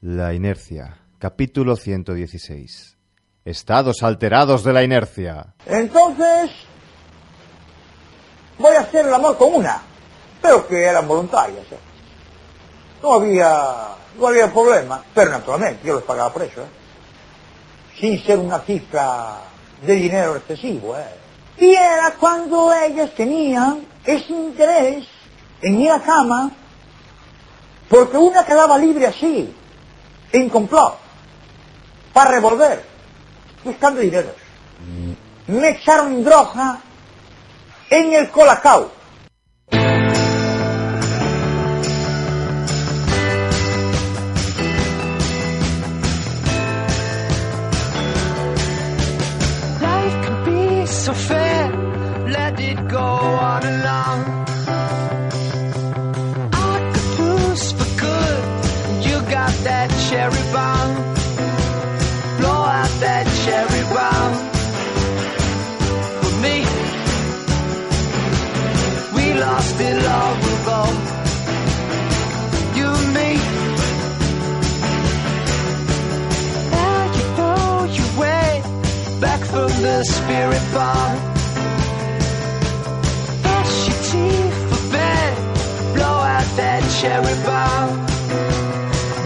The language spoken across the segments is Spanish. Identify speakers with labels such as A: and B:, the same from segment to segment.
A: La inercia. Capítulo 116. Estados alterados de la inercia.
B: Entonces, voy a hacer el amor con una, pero que eran voluntarias. ¿eh? No había, no había problema, pero naturalmente yo les pagaba por eso, ¿eh? sin ser una cifra de dinero excesivo. ¿eh? Y era cuando ellas tenían ese interés en ir a cama, porque una quedaba libre así, en complot, para revolver, buscando dinero. Me echaron droga en el colacao.
C: The spirit bar. Brush your teeth for bed. Blow out that cherry bomb.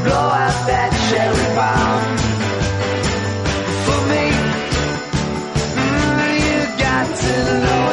C: Blow out that cherry bomb. For me, mm, you got to know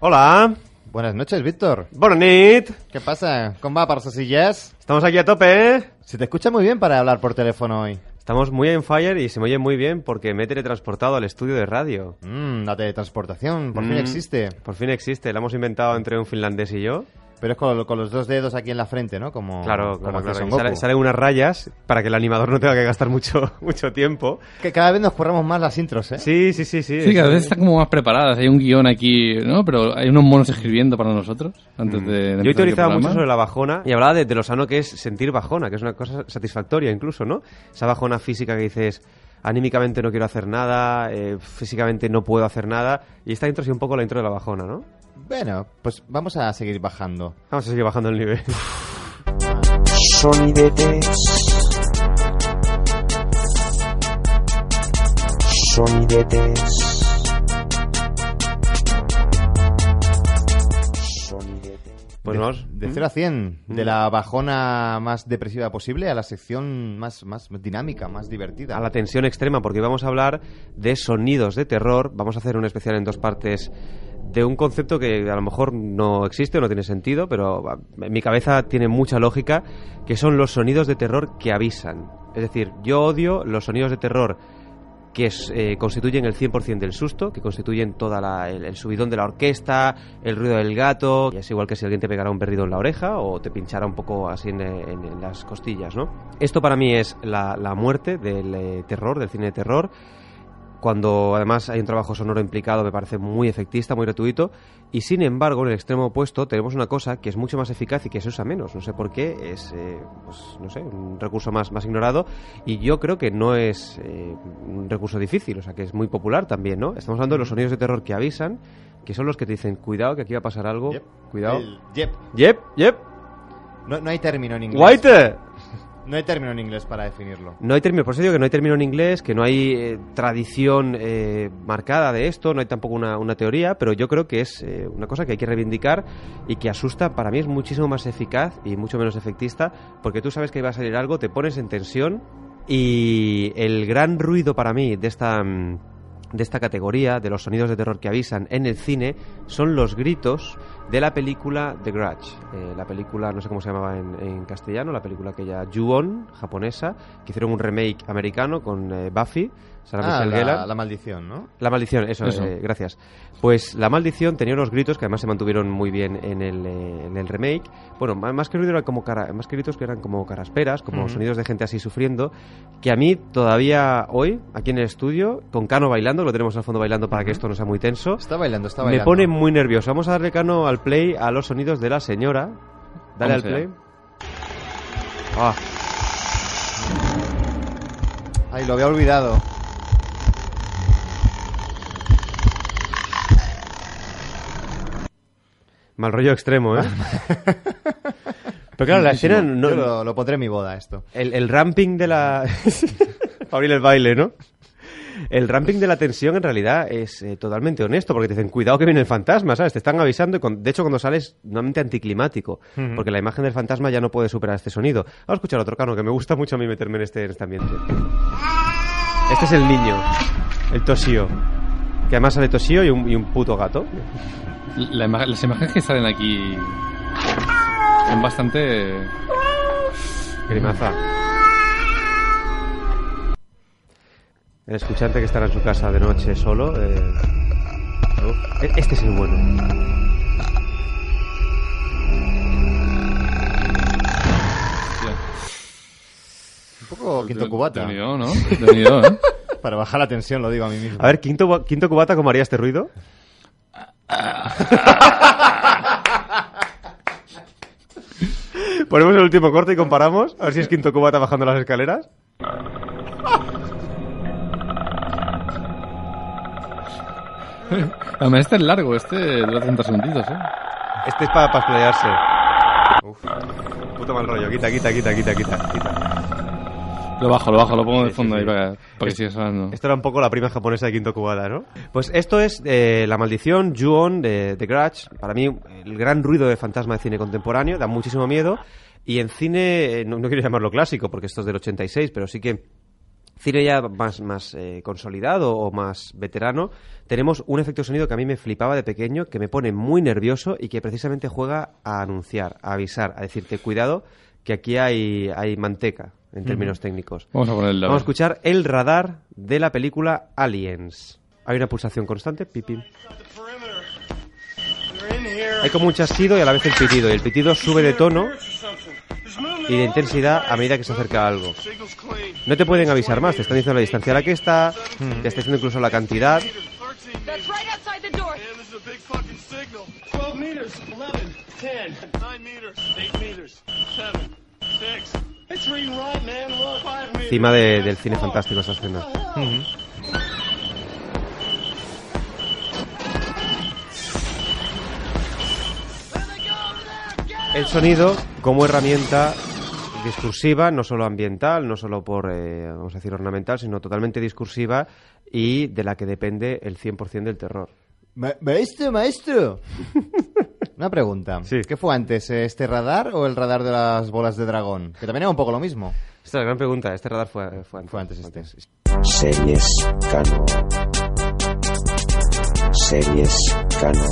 D: Hola,
A: Buenas noches, Víctor.
D: bona nit.
A: ¿Qué pasa? ¿Cómo va para sillas?
D: Estamos aquí a tope, ¿eh?
A: Se te escucha muy bien para hablar por teléfono hoy.
D: Estamos muy en fire y se me oye muy bien porque me he teletransportado al estudio de radio.
A: Mmm, la teletransportación, por fin
D: Mm.
A: existe.
D: Por fin existe, la hemos inventado entre un finlandés y yo.
A: Pero es con, con los dos dedos aquí en la frente, ¿no? Como,
D: Claro,
A: como
D: claro,
A: Goku.
D: sale- salen unas rayas para que el animador no tenga que gastar mucho, mucho tiempo.
A: Que cada vez nos curramos más las intros, ¿eh?
D: Sí, sí, sí, sí.
E: Sí, cada vez están como más preparadas. Hay un guion aquí, ¿no? Pero hay unos monos escribiendo para nosotros antes de, de
D: Yo he teorizado mucho sobre la bajona y hablaba de, de lo sano que es sentir bajona, que es una cosa satisfactoria incluso, ¿no? Esa bajona física que dices, anímicamente no quiero hacer nada, eh, físicamente no puedo hacer nada. Y esta intro ha sido un poco la intro de la bajona, ¿no?
A: Bueno, pues vamos a seguir bajando.
D: Vamos a seguir bajando el nivel.
F: Sonidetes. Sonidetes. Sonidetes.
D: Pues
A: de,
D: vamos.
A: de 0 a 100,
D: Mm.
A: de la bajona más depresiva posible a la sección más, más dinámica, más divertida.
D: a la tensión extrema, porque vamos a hablar de sonidos de terror. Vamos a hacer un especial en dos partes de un concepto que a lo mejor no existe o no tiene sentido, pero ah, en mi cabeza tiene mucha lógica, que son los sonidos de terror que avisan. Es decir, yo odio los sonidos de terror que eh, constituyen el 100% del susto, que constituyen toda el, subidón de la orquesta, el ruido del gato, y es igual que si alguien te pegara un berrido en la oreja o te pinchara un poco así en las costillas, ¿no? Esto para mí es la, la muerte del eh, terror, del cine de terror, cuando además hay un trabajo sonoro implicado me parece muy efectista, muy gratuito y sin embargo en el extremo opuesto tenemos una cosa que es mucho más eficaz y que se usa menos, no sé por qué, es eh, pues, no sé, un recurso más, más ignorado y yo creo que no es eh, un recurso difícil, o sea que es muy popular también, ¿no? Estamos hablando de los sonidos de terror que avisan, que son los que te dicen cuidado que aquí va a pasar algo,
A: Yep.
D: cuidado.
A: El yep.
D: Yep, yep.
A: No, no hay término en inglés.
D: White.
A: No hay término en inglés para definirlo.
D: No hay término, por eso digo que no hay término en inglés, que no hay eh, tradición eh, marcada de esto, no hay tampoco una, teoría, pero yo creo que es eh, una cosa que hay que reivindicar y que asusta, para mí es muchísimo más eficaz y mucho menos efectista, porque tú sabes que va a salir algo, te pones en tensión y el gran ruido para mí de esta... mm, de esta categoría, de los sonidos de terror que avisan en el cine, son los gritos de la película The Grudge. Eh, la película, no sé cómo se llamaba en, en castellano, la película aquella Ju-On, japonesa, que hicieron un remake americano con eh, Buffy, Sarah
A: Ah,
D: Michelle
A: la, la maldición, ¿no?
D: La maldición, eso,
E: Eso.
D: eh, gracias. Pues la maldición tenía unos gritos que además se mantuvieron muy bien en el, eh, en el remake. Bueno, má- más que eran como cara- más que gritos que eran como carasperas, como
A: Ujú.
D: sonidos de gente así sufriendo, que a mí todavía hoy, aquí en el estudio, con Cano bailando, lo tenemos al fondo bailando para que esto no sea muy tenso,
A: Está bailando, está
D: me
A: bailando.
D: pone muy nervioso. Vamos a darle Cano al play a los sonidos de la señora. Dale al play. Ah,
A: Ay, lo había olvidado.
D: mal rollo extremo, ¿eh? Pero claro, la escena no,
A: Yo lo, lo pondré en mi boda, esto.
D: El, el ramping de la... Para abrir el baile, ¿no? El ramping de la tensión en realidad es eh, totalmente honesto, porque te dicen, cuidado que viene el fantasma, ¿sabes? Te están avisando y con- de hecho cuando sales normalmente anticlimático,
A: Ujú.
D: porque la imagen del fantasma ya no puede superar este sonido. Vamos a escuchar otro cano, que me gusta mucho a mí meterme en este, en este ambiente. Este es el niño, el Toshio, que además sale Toshio y un, y un puto gato.
E: La ima- las imágenes que salen aquí son bastante...
D: Grimaza. El escuchante que estará en su casa de noche solo. eh, Este es el bueno.
A: Un poco quinto cubata.
E: De unido, ¿no? De unido, ¿eh?
A: Para bajar la tensión, lo digo a mí mismo.
D: A ver, quinto, quinto cubata, ¿cómo haría este ruido? Ponemos el último corte y comparamos. A ver si es quinto cubata bajando las escaleras.
E: Además, este es largo, este dura 30 segunditos, ¿eh?
D: Este es para explayarse. Uf. Puto mal rollo. Quita, quita, quita, quita, quita. quita.
E: Lo bajo, lo bajo, lo pongo de fondo
D: sí,
E: ahí
D: sí.
E: para, para que sigas hablando.
D: Esto era un poco la prima japonesa de Quinto Cubata, ¿no? Pues esto es eh, La Maldición, Ju-On, de, de Grudge. Para mí, el gran ruido de fantasma de cine contemporáneo, da muchísimo miedo. Y en cine, eh, no, no quiero llamarlo clásico, porque esto es del 86, pero sí que cine ya más, más eh, consolidado o más veterano, tenemos un efecto de sonido que a mí me flipaba de pequeño, que me pone muy nervioso y que precisamente juega a anunciar, a avisar, a decirte, cuidado, que aquí hay, hay manteca, en términos técnicos.
E: Vamos a ponerlo.
D: Vamos a escuchar el radar de la película Aliens. Hay una pulsación constante, pipim. Hay como un chasquido y a la vez el pitido. Y el pitido sube de tono y de intensidad a medida que se acerca a algo. No te pueden avisar más, te están diciendo la distancia a la que está, te está diciendo incluso la cantidad.
F: That's right outside the door.
G: Man, this is a big fucking signal. 12 meters, 11, 10, 9 meters, 8 meters, 7, 6. It's reading right, man. Look, 5 meters.
D: Encima de- del cine fantástico esa escena. El sonido como herramienta discursiva, no solo ambiental, no solo por, eh, vamos a decir, ornamental, sino totalmente discursiva y de la que depende el 100% del terror.
A: Ma- maestro, maestro. Una pregunta.
D: Sí.
A: ¿Qué fue antes, eh, este radar o el radar de las bolas de dragón? Que también era un poco lo mismo.
D: Esta es la gran pregunta. Este radar fue, fue antes.
A: Fue antes este.
H: Series Cano. Series Cano.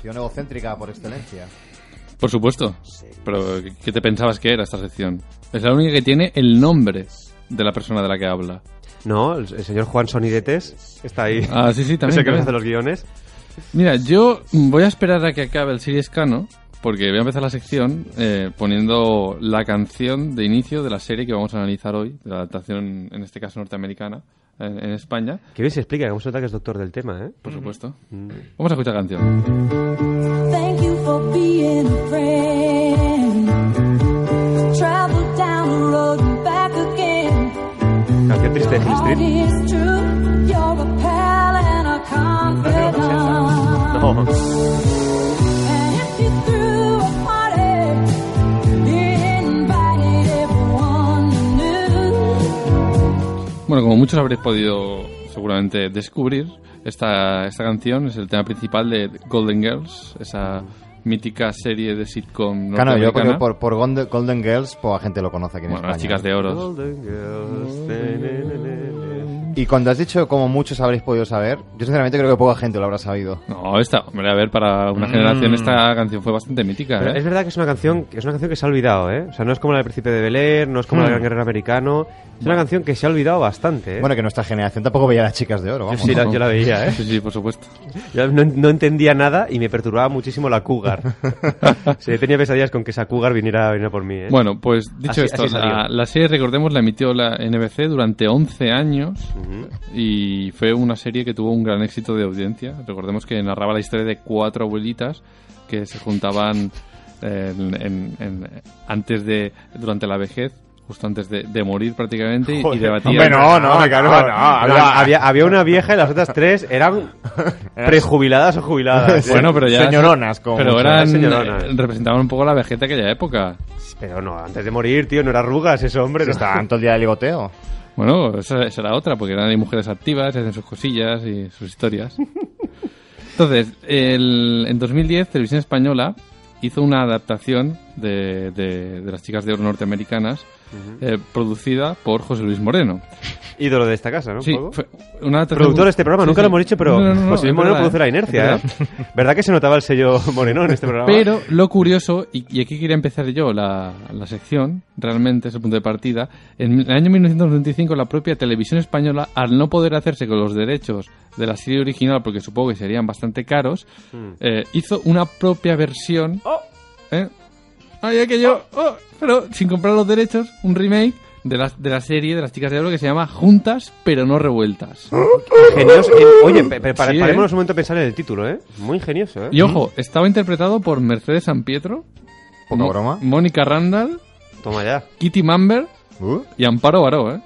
A: Sección egocéntrica por excelencia.
E: Por supuesto. Pero, ¿qué te pensabas que era esta sección? Es la única que tiene el nombre de la persona de la que habla.
D: No, el, el señor Juan Sonidetes está ahí.
E: Ah, sí, sí,
D: Es
E: también.
D: el que hace los guiones.
E: Mira, yo voy a esperar a que acabe el Series Cano, porque voy a empezar la sección eh, poniendo la canción de inicio de la serie que vamos a analizar hoy, de la adaptación, en este caso norteamericana, en, en España,
D: Que bien se explica, que vamos a notar que es doctor del tema, ¿eh?
E: por supuesto. Vamos a escuchar la canción.
I: Thank you for being a friend. Travel down the road and back again.
D: Canción triste de Hill
I: All
D: Street.
I: is
E: Bueno, como muchos habréis podido seguramente descubrir, esta, esta canción es el tema principal de Golden Girls, esa mítica serie de sitcom
A: Claro, yo porque por, por Golden, Girls poca gente lo conoce aquí en
E: Bueno,
A: España.
E: las chicas de oro.
D: Golden Girls.
A: Y cuando has dicho como muchos habréis podido saber, yo sinceramente creo que poca gente lo habrá sabido.
E: No, esta, hombre, a ver, para una
A: Mm.
E: generación esta canción fue bastante mítica,
D: Pero
E: ¿eh?
D: es verdad que es una canción que es una canción que se ha olvidado, ¿eh? O sea, no es como la del Príncipe de Bel Air, no es como la del Gran Guerrero Americano. Es una canción que se ha olvidado bastante, ¿eh?
A: Bueno, que nuestra generación tampoco veía a las chicas de oro, vamos.
D: sí, la- yo la veía, ¿eh?
E: Sí, sí, por supuesto.
D: Yo no, no entendía nada y me perturbaba muchísimo la Cougar. sí, tenía pesadillas con que esa Cougar viniera, viniera por mí, ¿eh?
E: Bueno, pues dicho
D: Así-
E: esto,
D: así salió.
E: la, la serie, recordemos, la emitió la NBC durante 11 años Y fue una serie que tuvo un gran éxito de audiencia. Recordemos que narraba la historia de cuatro abuelitas que se juntaban eh, en- en- en- antes de, durante la vejez, justo antes de, de morir prácticamente, y- debatían.
A: hombre, no, no,
D: claro,
A: no, no,
D: había, había, había una vieja y las otras tres eran prejubiladas o jubiladas.
E: Bueno, pero ya.
A: Señoronas, como
E: Pero eran.
D: señoronas.
E: eh, representaban un poco la vejez de aquella época.
D: Pero no, antes de morir, tío, no era arrugas ese hombre. No.
A: estaban todo el día de ligoteo.
E: Bueno, esa, era otra, porque eran ahí mujeres activas, hacen sus cosillas y sus historias. Entonces, el- en 2010, Televisión Española hizo una adaptación de, de- de las chicas de oro norteamericanas, eh, producida por José Luis Moreno.
D: Ídolo de esta casa, ¿no?
E: Sí, fue una
D: Productor de este programa,
E: Sí,
D: nunca
E: sí.
D: lo hemos dicho, pero
E: No, no, no,
D: José Luis Moreno
E: verdad,
D: produce la inercia, ¿eh?
E: verdad.
D: ¿Verdad que se notaba el sello Moreno en este programa?
E: Pero lo curioso, y, y aquí quería empezar yo la, la sección, realmente es el punto de partida, en el año 1995 la propia televisión española, al no poder hacerse con los derechos de la serie original, porque supongo que serían bastante caros,
D: Mm.
E: eh, hizo una propia versión...
D: Oh.
E: ¿eh? Ay, aquello... oh, pero sin comprar los derechos, un remake de la, de la serie de las chicas de oro que se llama Juntas pero no revueltas.
D: Ingenioso. eh, Oye, pe- pe- para-
E: Sí, ¿eh?
D: parémonos un momento a pensar en el título, ¿eh? Muy ingenioso, ¿eh?
E: Y ojo, estaba interpretado por Mercedes San Pietro,
A: Poca
E: Mo-
A: broma.
E: Mónica Randall,
D: Toma ya.
E: Kitty Mamber
A: Uh,
E: y Amparo Baró, ¿eh?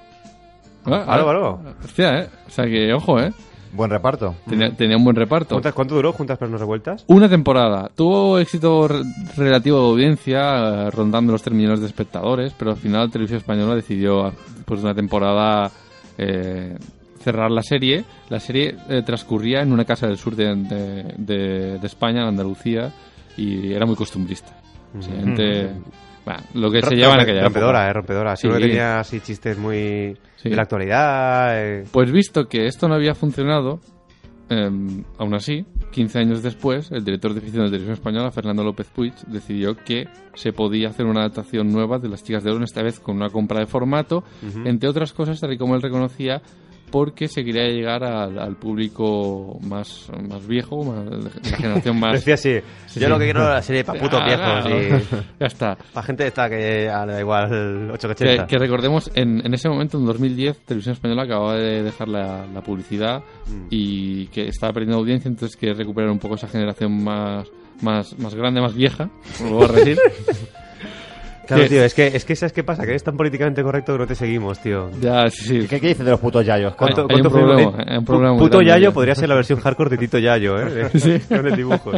E: Ah,
D: Aló,
E: ah,
D: aló.
E: Hostia, ¿eh? O sea que, ojo, ¿eh?
A: Buen reparto.
E: Tenía, tenía un buen reparto.
D: ¿Cuántas- ¿Cuánto duró Juntas pero no revueltas?
E: Una temporada. Tuvo éxito re- relativo de audiencia, eh, rondando los 3 millones de espectadores, pero al final Televisión Española decidió, después de una temporada, eh, cerrar la serie. La serie eh, transcurría en una casa del sur de, de- de- de España, en Andalucía, y era muy costumbrista. Básicamente, bueno, lo que se lleva en aquella
D: rompedora,
E: época.
D: eh, rompedora.
E: Sí.
D: Que tenía así chistes muy
E: Sí.
D: de la actualidad. eh.
E: Pues visto que esto no había funcionado, eh, aún así, 15 años después, el director de ficción de Televisión Española, Fernando López Puig, decidió que se podía hacer una adaptación nueva de Las Chicas de Oro, esta vez con una compra de formato, entre otras cosas, tal y como él reconocía, porque se quería llegar al, al público más, más viejo, más- la generación más...
D: Decía así,
E: Sí,
D: yo
E: sí.
D: lo que quiero es la serie para putos
E: Ah,
D: viejos y
E: ya está.
D: para gente esta que ah, da igual el 8 que
E: Que,
D: 80.
E: que recordemos, en, en ese momento, en 2010, Televisión Española acababa de dejar la, la publicidad
D: Mm.
E: y que estaba perdiendo audiencia, entonces quiere recuperar un poco esa generación más, más, más grande, más vieja, como lo voy a decir.
D: Claro, tío, es que, es que ¿sabes qué pasa? Que eres tan políticamente correcto que no te seguimos, tío.
E: ya, sí, sí.
A: ¿Qué, qué dice de los putos yayos?
D: ¿Cuánto,
E: hay un
D: cuánto
E: problema,
D: fue-
E: hay un problema muy
D: Puto
E: grande
D: Yayo
E: ya.
D: podría ser la versión hardcore de Tito Yayo, ¿eh?
E: Sí.
D: Con el dibujo.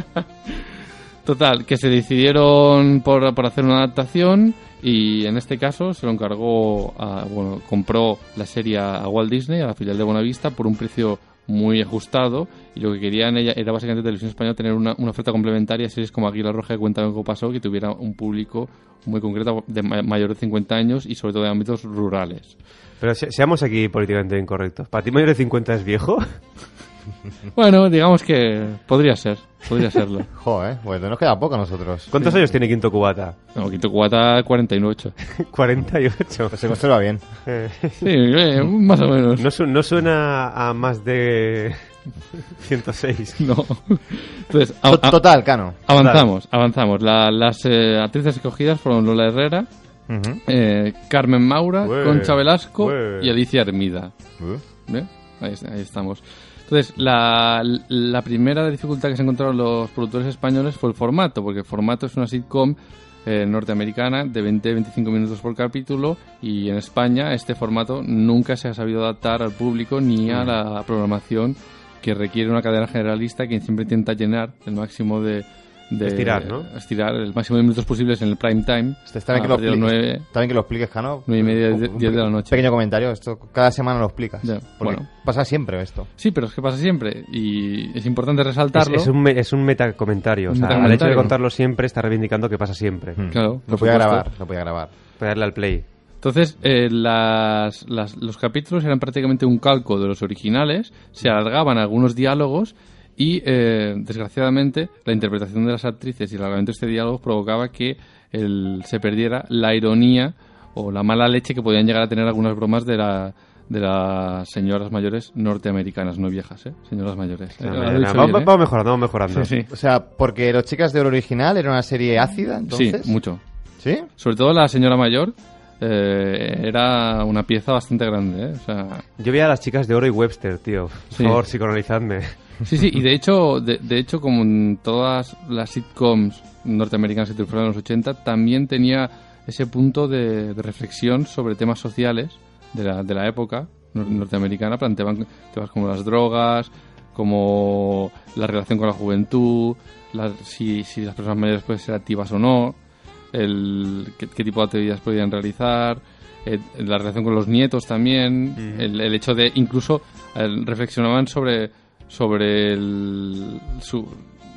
E: Total, que se decidieron por, por hacer una adaptación y en este caso se lo encargó, a, bueno, compró la serie a Walt Disney, a la filial de Buenavista, por un precio muy ajustado y lo que querían ella era básicamente Televisión Española tener una, una oferta complementaria series como Águila Roja Cuéntame cómo pasó que tuviera un público muy concreto de ma- mayor de 50 años y sobre todo de ámbitos rurales.
D: Pero se- seamos aquí políticamente incorrectos. ¿Para ti mayor de 50 es viejo?
E: Bueno, digamos que podría ser, podría serlo.
A: Joder, pues nos queda poco a nosotros.
D: ¿Cuántos años tiene Quinto Cubata?
E: No, Quinto Cubata 49.
D: 48.
A: Pues se conserva bien.
D: Eh,
E: Sí, eh, más o menos.
D: no, su- no suena a más de 106.
E: No. Entonces, a-
A: To-
E: a-
A: Total, Cano.
E: avanzamos, avanzamos. La- las eh, actrices escogidas fueron Lola Herrera,
A: Ujú.
E: eh, Carmen Maura,
D: Ué,
E: Concha Velasco
D: ué.
E: y Alicia Hermida.
A: Uh.
E: ¿Ve? Ahí, ahí estamos. Entonces, la, la primera dificultad que se encontraron los productores españoles fue el formato, porque el formato es una sitcom eh, norteamericana de 20-25 minutos por capítulo y en España este formato nunca se ha sabido adaptar al público ni a la programación que requiere una cadena generalista que siempre intenta llenar el máximo de... de-
D: Estirar, ¿no?
E: Estirar el máximo de minutos posibles en el prime time.
A: Está bien,
E: a
A: que lo
E: partir de las
A: expliques,
E: nueve-
A: está bien que lo expliques, Cano.
E: nueve y media,
A: Un-
E: die-
A: un
E: diez de la noche.
A: Pequeño comentario, esto cada semana lo explicas. Porque
E: bueno.
A: pasa siempre esto.
E: Sí, pero es que pasa siempre y es importante
D: Es,
E: resaltarlo.
D: es un, me- es un metacomentario. O sea, al hecho de contarlo siempre está reivindicando que pasa siempre.
A: Mm.
E: Claro,
A: Lo podía grabar, lo podía grabar.
D: Para darle al play.
E: Entonces, eh, las, las- los capítulos eran prácticamente un calco de los originales, se alargaban algunos diálogos y, eh, desgraciadamente, la interpretación de las actrices y el de este diálogo provocaba que el- se perdiera la ironía o la mala leche que podían llegar a tener algunas bromas de la de las señoras mayores norteamericanas, no viejas, ¿eh? Señoras mayores. Eh,
D: vamos,
E: bien, ¿eh?
D: vamos mejorando, vamos mejorando.
E: Sí, sí.
A: O sea, porque Los Chicas de Oro original era una serie ácida, entonces.
E: Sí, mucho.
A: ¿Sí?
E: Sobre todo la señora mayor eh, era una pieza bastante grande, ¿eh? O sea,
D: Yo vi a las chicas de Oro y Webster, tío. Por
E: Sí.
D: favor, psicoanalizadme.
E: Sí, sí, y de hecho, de, de hecho, como en todas las sitcoms norteamericanas que triunfaron en los 80, también tenía ese punto de, de reflexión sobre temas sociales de la, de la época nor- norteamericana. Planteaban temas como las drogas, como la relación con la juventud, la- si, si las personas mayores pueden ser activas o no, el, qué, qué tipo de actividades podían realizar, eh, la relación con los nietos también, el, el hecho de incluso eh, reflexionaban sobre sobre el- su,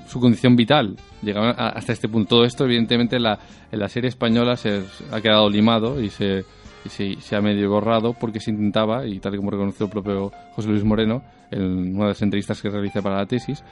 E: su condición vital. Llegaban a- hasta este punto. Todo esto, evidentemente, en la, en la serie española se ha quedado limado y se, y se, se ha medio borrado porque se intentaba, y tal como reconoció el propio José Luis Moreno en una de las entrevistas que realiza para la tesis,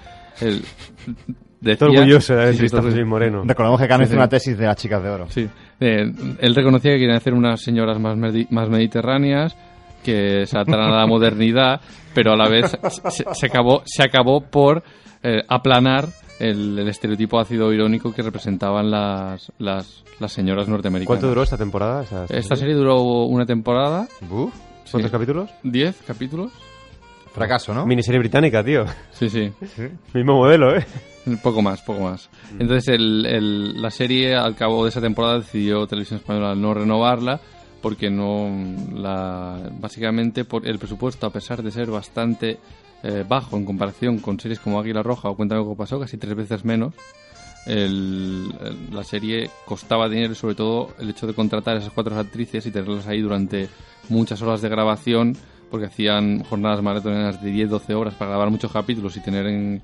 E: el, decía-
D: Estoy orgulloso de la
E: Sí,
D: José Luis Moreno.
A: Recordamos que Cano
E: Sí,
A: hizo
E: sí.
A: una tesis de Las Chicas de Oro.
E: Sí. Eh, él reconocía que querían hacer unas señoras más, más mediterráneas, que se adaptaran a la modernidad, pero a la vez se, se acabó, se acabó por eh, aplanar el, el estereotipo ácido irónico que representaban las, las, las señoras norteamericanas.
D: ¿Cuánto duró esta temporada? Esta,
E: Esta serie duró una temporada,
A: Buf,
D: ¿Cuántos
E: sí.
D: capítulos?
E: 10 capítulos.
A: fracaso, ¿no?
D: Miniserie británica, tío.
E: Sí, sí.
D: Mismo modelo, ¿eh?
E: Poco más, poco más. Entonces el, el- la serie al cabo de esa temporada decidió Televisión Española no renovarla porque no la básicamente por el presupuesto a pesar de ser bastante eh, bajo en comparación con series como Águila Roja o Cuéntame cómo pasó casi tres veces menos el- el- la serie costaba dinero y sobre todo el hecho de contratar a esas cuatro actrices y tenerlas ahí durante muchas horas de grabación porque hacían jornadas maratoneras de 10-12 horas para grabar muchos capítulos y tener en,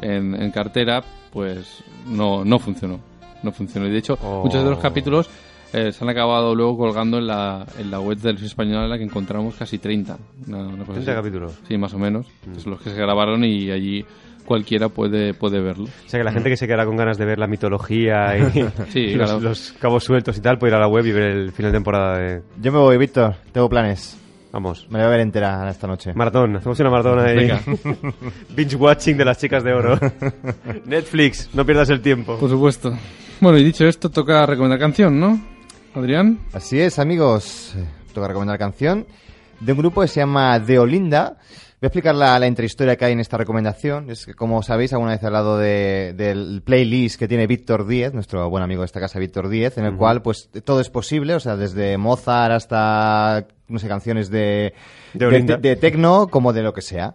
E: en, en cartera, pues no, no funcionó. No funcionó. Y de hecho,
D: Oh.
E: muchos de los capítulos eh, se han acabado luego colgando en la, en la web de Televisión Española en la que encontramos casi 30. Una, una cosa
D: 30
E: así.
D: capítulos.
E: Sí, más o menos. Son los que se grabaron y allí cualquiera puede, puede verlo.
D: O sea que la gente que se queda con ganas de ver la mitología y
E: Sí,
D: los,
E: claro.
D: los cabos sueltos y tal, puede ir a la web y ver el final de temporada de...
A: Yo me voy, Víctor. Tengo planes.
D: Vamos.
A: Me la voy a ver entera esta noche.
D: Maratón, hacemos una maratón ahí. Binge watching de las chicas de oro. Netflix, no pierdas el tiempo.
E: Por supuesto. Bueno, y dicho esto, toca recomendar canción, ¿no? Adrián.
A: Así es, amigos. Toca recomendar canción de un grupo que se llama De Olinda. Voy a explicar la, la intrahistoria que hay en esta recomendación. Es que, como sabéis, alguna vez he hablado de- del playlist que tiene Víctor Díez, nuestro buen amigo de esta casa, Víctor Díez, en el cual pues todo es posible, o sea, desde Mozart hasta, no sé, canciones de,
D: De
A: de, de tecno, como de lo que sea.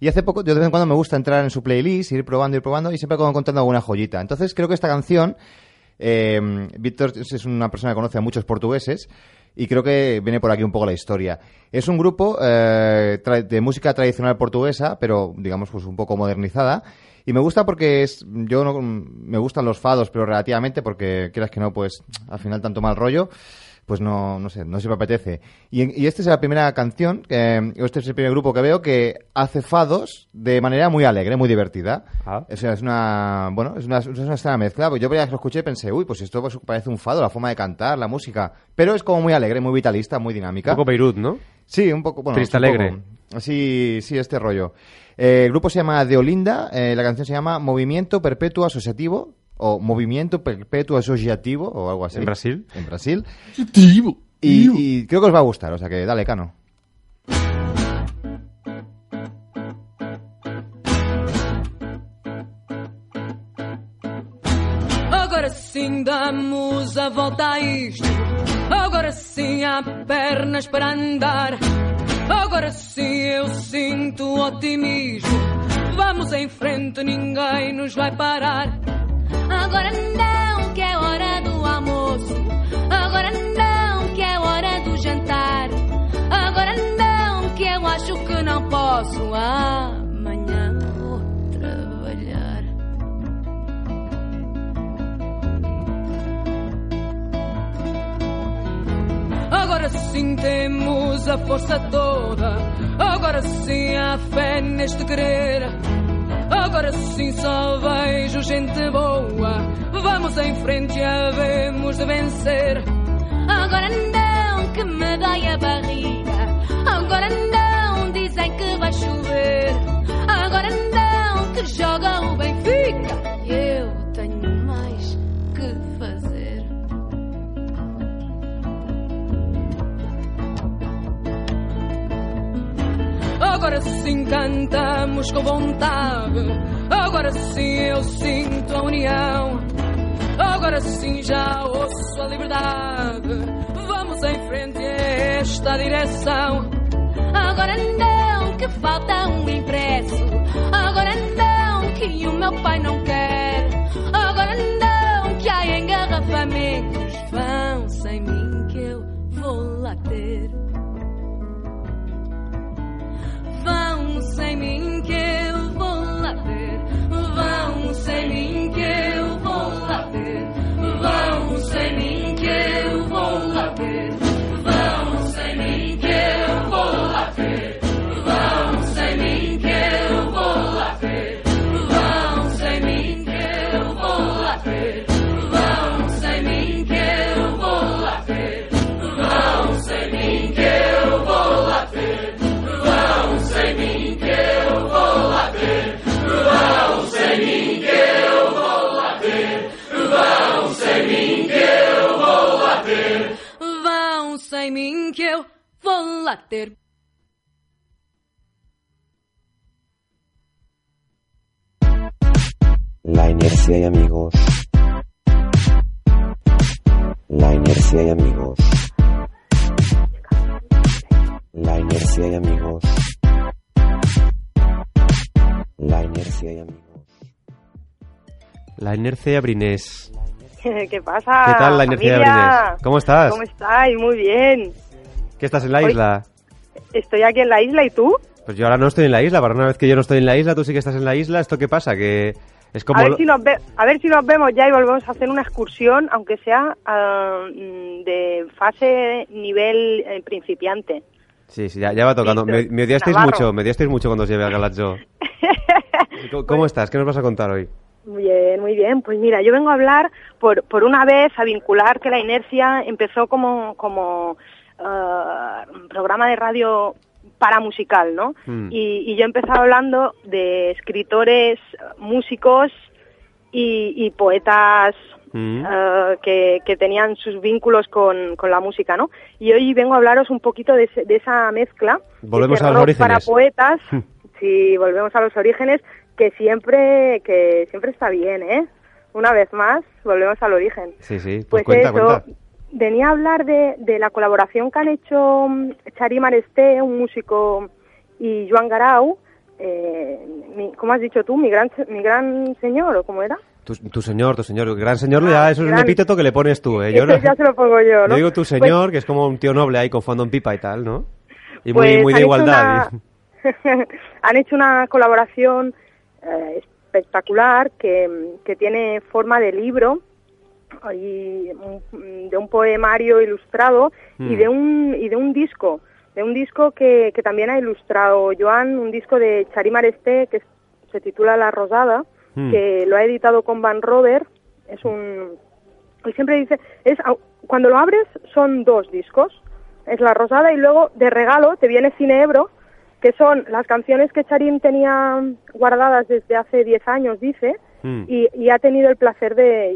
A: Y hace poco, yo de vez en cuando me gusta entrar en su playlist, ir probando, ir probando, y siempre acabo encontrando alguna joyita. Entonces creo que esta canción, eh, Víctor es una persona que conoce a muchos portugueses, y creo que viene por aquí un poco la historia. Es un grupo eh, de música tradicional portuguesa, pero digamos pues un poco modernizada. Y me gusta porque es, yo no, me gustan los fados, pero relativamente, porque quieras que no, pues al final tanto mal rollo, pues no, no sé, no se me apetece. Y, y esta es la primera canción, eh, este es el primer grupo que veo que hace fados de manera muy alegre, muy divertida.
D: Ah.
A: O sea, es una, bueno, es una, es una extraña mezcla. Pues yo que lo escuché pensé, uy, pues esto pues, parece un fado, la forma de cantar, la música. Pero es como muy alegre, muy vitalista, muy dinámica.
D: Un poco Beirut, ¿no?
A: Sí, un poco, bueno,
D: Triste alegre.
A: poco- Así, sí, este rollo. Eh, el grupo se llama De Olinda, eh, la canción se llama Movimiento Perpetuo Asociativo, o Movimiento Perpetuo Asociativo, o algo así.
D: ¿En Brasil?
A: En Brasil.
E: Tío,
A: Y, y creo que os va a gustar, o sea que dale, Cano.
J: Agora sim damos a volta a isto. Agora sim há pernas para andar. Agora sim eu sinto otimismo. Vamos em frente, ninguém nos vai parar. Posso. Amanhã trabalhar. Agora sim temos a força toda. Agora sim há fé neste querer. Agora sim só vejo gente boa. Vamos em frente havemos de vencer.
I: Agora não, que me dói a barriga. Agora não, que
J: joga o Benfica. Eu tenho mais que fazer. Agora sim cantamos com vontade. Agora sim eu sinto a união. Agora sim já ouço a liberdade. Vamos em frente a esta direção.
I: Agora não, que falta um impresso.
J: Agora não, que o meu vou lá ter.
H: La inercia y amigos. La inercia y amigos. La inercia y amigos. La inercia y amigos.
D: La inercia Brinés.
K: ¿Qué pasa?
D: ¿Qué tal la inercia
K: familia?
D: Brinés? ¿Cómo estás?
K: ¿Cómo estáis? Muy bien.
D: ¿Qué estás en la
K: Hoy-
D: isla?
K: Estoy aquí en la isla y tú.
D: Pues yo ahora no estoy en la isla, para una vez que yo no estoy en la isla, tú sí que estás en la isla, ¿esto qué pasa? Que es como...
K: A ver,
D: lo-
K: si nos ve- a ver si nos vemos ya y volvemos a hacer una excursión, aunque sea ah, mm, de fase nivel eh, principiante.
D: Sí, sí, ya, ya va tocando. Me, me odiasteis
K: Navarro.
D: mucho, me odiasteis mucho cuando os llevé a Galazzo. ¿Cómo, cómo estás? ¿Qué nos vas a contar hoy?
K: Muy bien, muy bien. Pues mira, yo vengo a hablar por, por una vez a vincular que la inercia empezó como, como ah, programa de radio paramusical, ¿no?
L: Mm.
K: Y, y yo he empezado hablando de escritores, músicos y, y poetas
D: Mm.
K: ah, que, que tenían sus vínculos con, con la música, ¿no? Y hoy vengo a hablaros un poquito de, de esa mezcla.
D: Volvemos a los
K: rock para
D: orígenes.
K: poetas, si volvemos a los orígenes, que siempre, que siempre está bien, ¿eh? Una vez más, volvemos al origen.
D: Sí, sí,
K: Pues
D: pues, cuenta,
K: eso,
D: cuenta.
K: Venía a hablar de, de la colaboración que han hecho mm, Chari Maresté, un músico, y Joan Garau, eh, mi- ¿cómo has dicho tú? ¿Mi gran, mi gran señor o cómo era?
D: Tu, tu señor, tu señor, gran señor, ya eso es un epíteto que le pones tú, ¿eh? Yo no,
K: ya se lo pongo yo, ¿no?
D: yo digo tu
K: Pues-
D: señor, que es como un tío noble ahí con fondo en pipa y tal, ¿no? Y
K: Pues
D: muy, muy de igualdad.
K: una- han hecho una colaboración eh, espectacular que, que tiene forma de libro y de un poemario ilustrado y
L: Mm.
K: de un y de un disco de un disco que, que también ha ilustrado Joan un disco de Charim Aresté que se titula La Rosada
L: Mm.
K: que lo ha editado con Van Robert es un él siempre dice, es cuando lo abres son dos discos, es La Rosada y luego de regalo te viene Cine Ebro, que son las canciones que Charim tenía guardadas desde hace 10 años, dice,
L: Mm.
K: y, y ha tenido el placer de,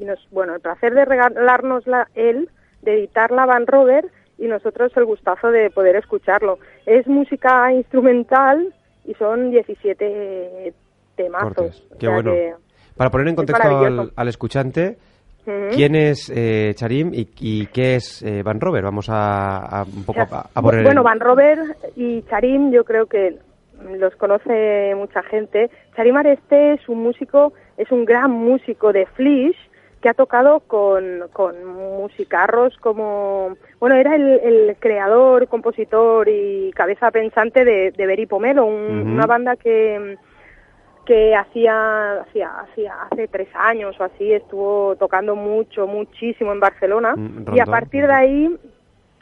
K: y nos, bueno, el placer de regalárnosla él, de editarla Van Robert y nosotros el gustazo de poder escucharlo. Es música instrumental y son 17 temazos. O
D: Qué
K: sea
D: bueno.
K: que-
D: Para poner en contexto al, escuchante. ¿quién es eh, Charim y, y qué es eh, Van Robert? Vamos a, a un poco a, a poner...
K: Bueno, Van Robert y Charim yo creo que los conoce mucha gente. Charim Areste es un músico, es un gran músico de Flish que ha tocado con, con musicarros como... Bueno, era el, el creador, compositor y cabeza pensante de, de Beri Pomelo, un- una banda que que hacía, hacía, hacía hace tres años o así estuvo tocando mucho, muchísimo en Barcelona.
L: Mm,
K: y a partir de ahí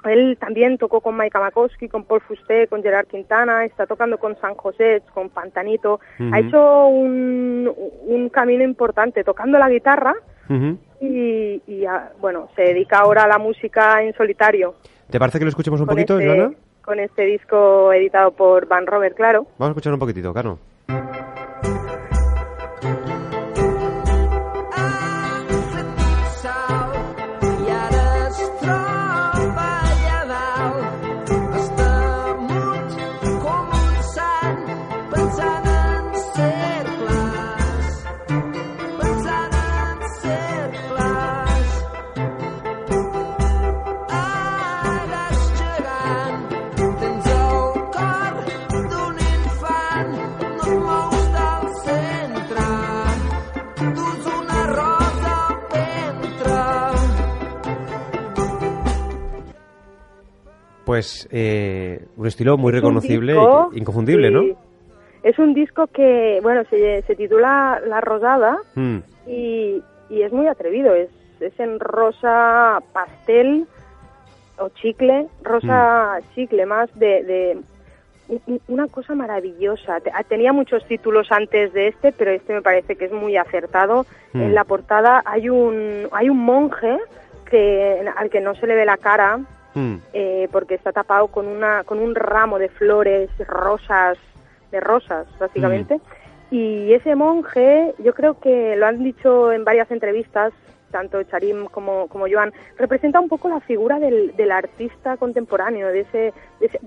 K: él también tocó con Mike Makowski, con Paul Fusté, con Gerard Quintana, está tocando con San José, con Pantanito, ha hecho un, un camino importante tocando la guitarra y, y, ah, bueno, se dedica ahora a la música en solitario
D: ¿Te parece que lo escuchemos un
K: con
D: poquito,
K: este,
D: Joana?
K: con este disco editado por Van Robert, claro.
D: Vamos a escuchar un poquitito, Cano.
C: Un
D: estilo muy reconocible
K: disco,
D: e inconfundible,
K: sí.
D: ¿no?
K: Es un disco que, bueno, se, se titula La Rosada
D: Mm.
K: y, y es muy atrevido. Es, es en rosa pastel o chicle, rosa chicle más de, de una cosa maravillosa. Ah, Tenía muchos títulos antes de este, pero este me parece que es muy acertado.
L: Mm.
K: En la portada hay un hay un monje que al que no se le ve la cara
D: Mm.
K: eh, porque está tapado con una con un ramo de flores rosas de rosas básicamente y ese monje yo creo que lo han dicho en varias entrevistas tanto Charim como como Joan representa un poco la figura del, del artista contemporáneo de ese, de ese-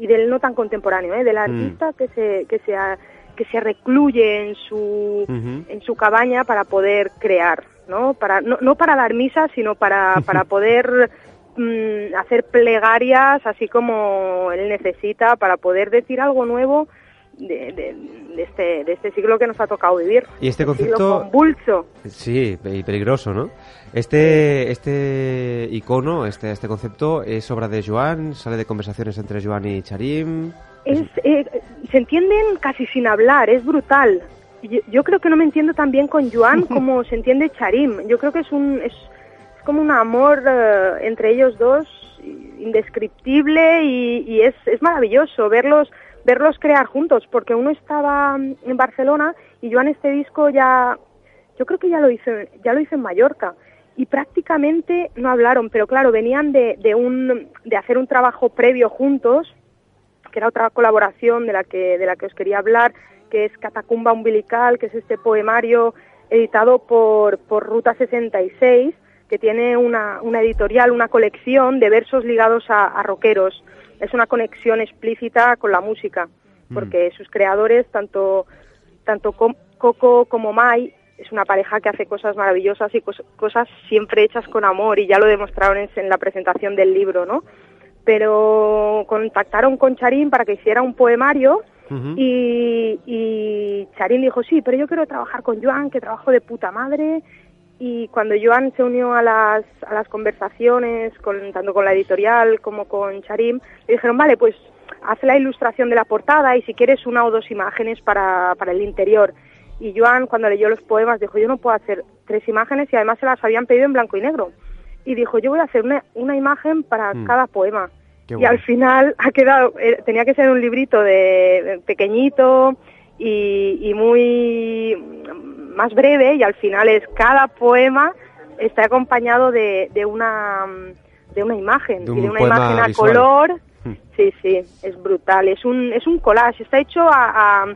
K: y del no tan contemporáneo ¿eh? del
L: Mm.
K: artista que se que se ha- que se recluye en su en su cabaña para poder crear, ¿no? Para, no, no para dar misa, sino para, para poder mm, hacer plegarias así como él necesita para poder decir algo nuevo de, de- de este, de este siglo que nos ha tocado vivir.
D: Y este concepto...
K: convulso.
D: Sí, y peligroso, ¿no? Este, este icono, este, este concepto, es obra de Joan, sale de conversaciones entre Joan y Charim.
K: Es, eh, se entienden casi sin hablar, es brutal. Yo, yo creo que no me entiendo tan bien con Joan como se entiende Charim. Yo creo que es un es como un amor eh, entre ellos dos indescriptible y, es, es maravilloso verlos verlos crear juntos porque uno estaba en Barcelona y Joan este disco ya yo creo que ya lo hizo ya lo hizo en Mallorca y prácticamente no hablaron pero claro venían de, de un de hacer un trabajo previo juntos que era otra colaboración de la que de la que os quería hablar, que es Catacumba umbilical, que es este poemario editado por por Ruta 66, que tiene una, una editorial, una colección de versos ligados a, a rockeros. Es una conexión explícita con la música, porque sus creadores, tanto tanto Coco como Mai, es una pareja que hace cosas maravillosas y cos- cosas siempre hechas con amor, y ya lo demostraron en, en la presentación del libro, ¿no? pero contactaron con Charín para que hiciera un poemario. Y, y Charín dijo, sí, pero yo quiero trabajar con Joan, que trabajo de puta madre. Y cuando Joan se unió a las, a las conversaciones, con, tanto con la editorial como con Charim, le dijeron, vale, pues haz la ilustración de la portada y si quieres una o dos imágenes para, para el interior. Y Joan, cuando leyó los poemas, dijo, yo no puedo hacer tres imágenes y además se las habían pedido en blanco y negro. Y dijo, yo voy a hacer una, una imagen para
D: Mm.
K: cada poema.
D: Qué
K: y
D: bueno.
K: al final ha quedado, eh, tenía que ser un librito de, de pequeñito y, y muy más breve y al final es cada poema está acompañado de, de una mm, de una imagen
D: De
K: y de
D: un
K: una imagen a
D: visual.
K: color
D: Mm.
K: sí sí es brutal es un es un collage está hecho a, a-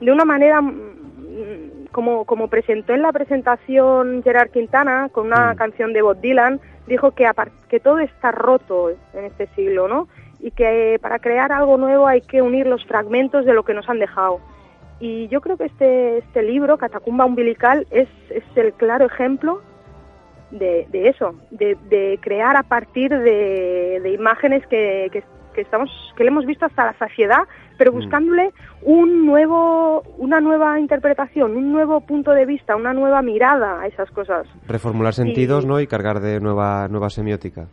K: de una manera mm, como como presentó en la presentación Gerard Quintana con una
D: Mm.
K: canción de Bob Dylan dijo que que todo está roto en este siglo no y que eh, para crear algo nuevo hay que unir los fragmentos de lo que nos han dejado y yo creo que este este libro Catacumba umbilical es es el claro ejemplo de, de eso, de, de crear a partir de, de imágenes que, que, que estamos que le hemos visto hasta la saciedad, pero buscándole un nuevo una nueva interpretación, un nuevo punto de vista, una nueva mirada a esas cosas.
D: Reformular sentidos, ¿no? Y cargar de nueva, nueva semiótica.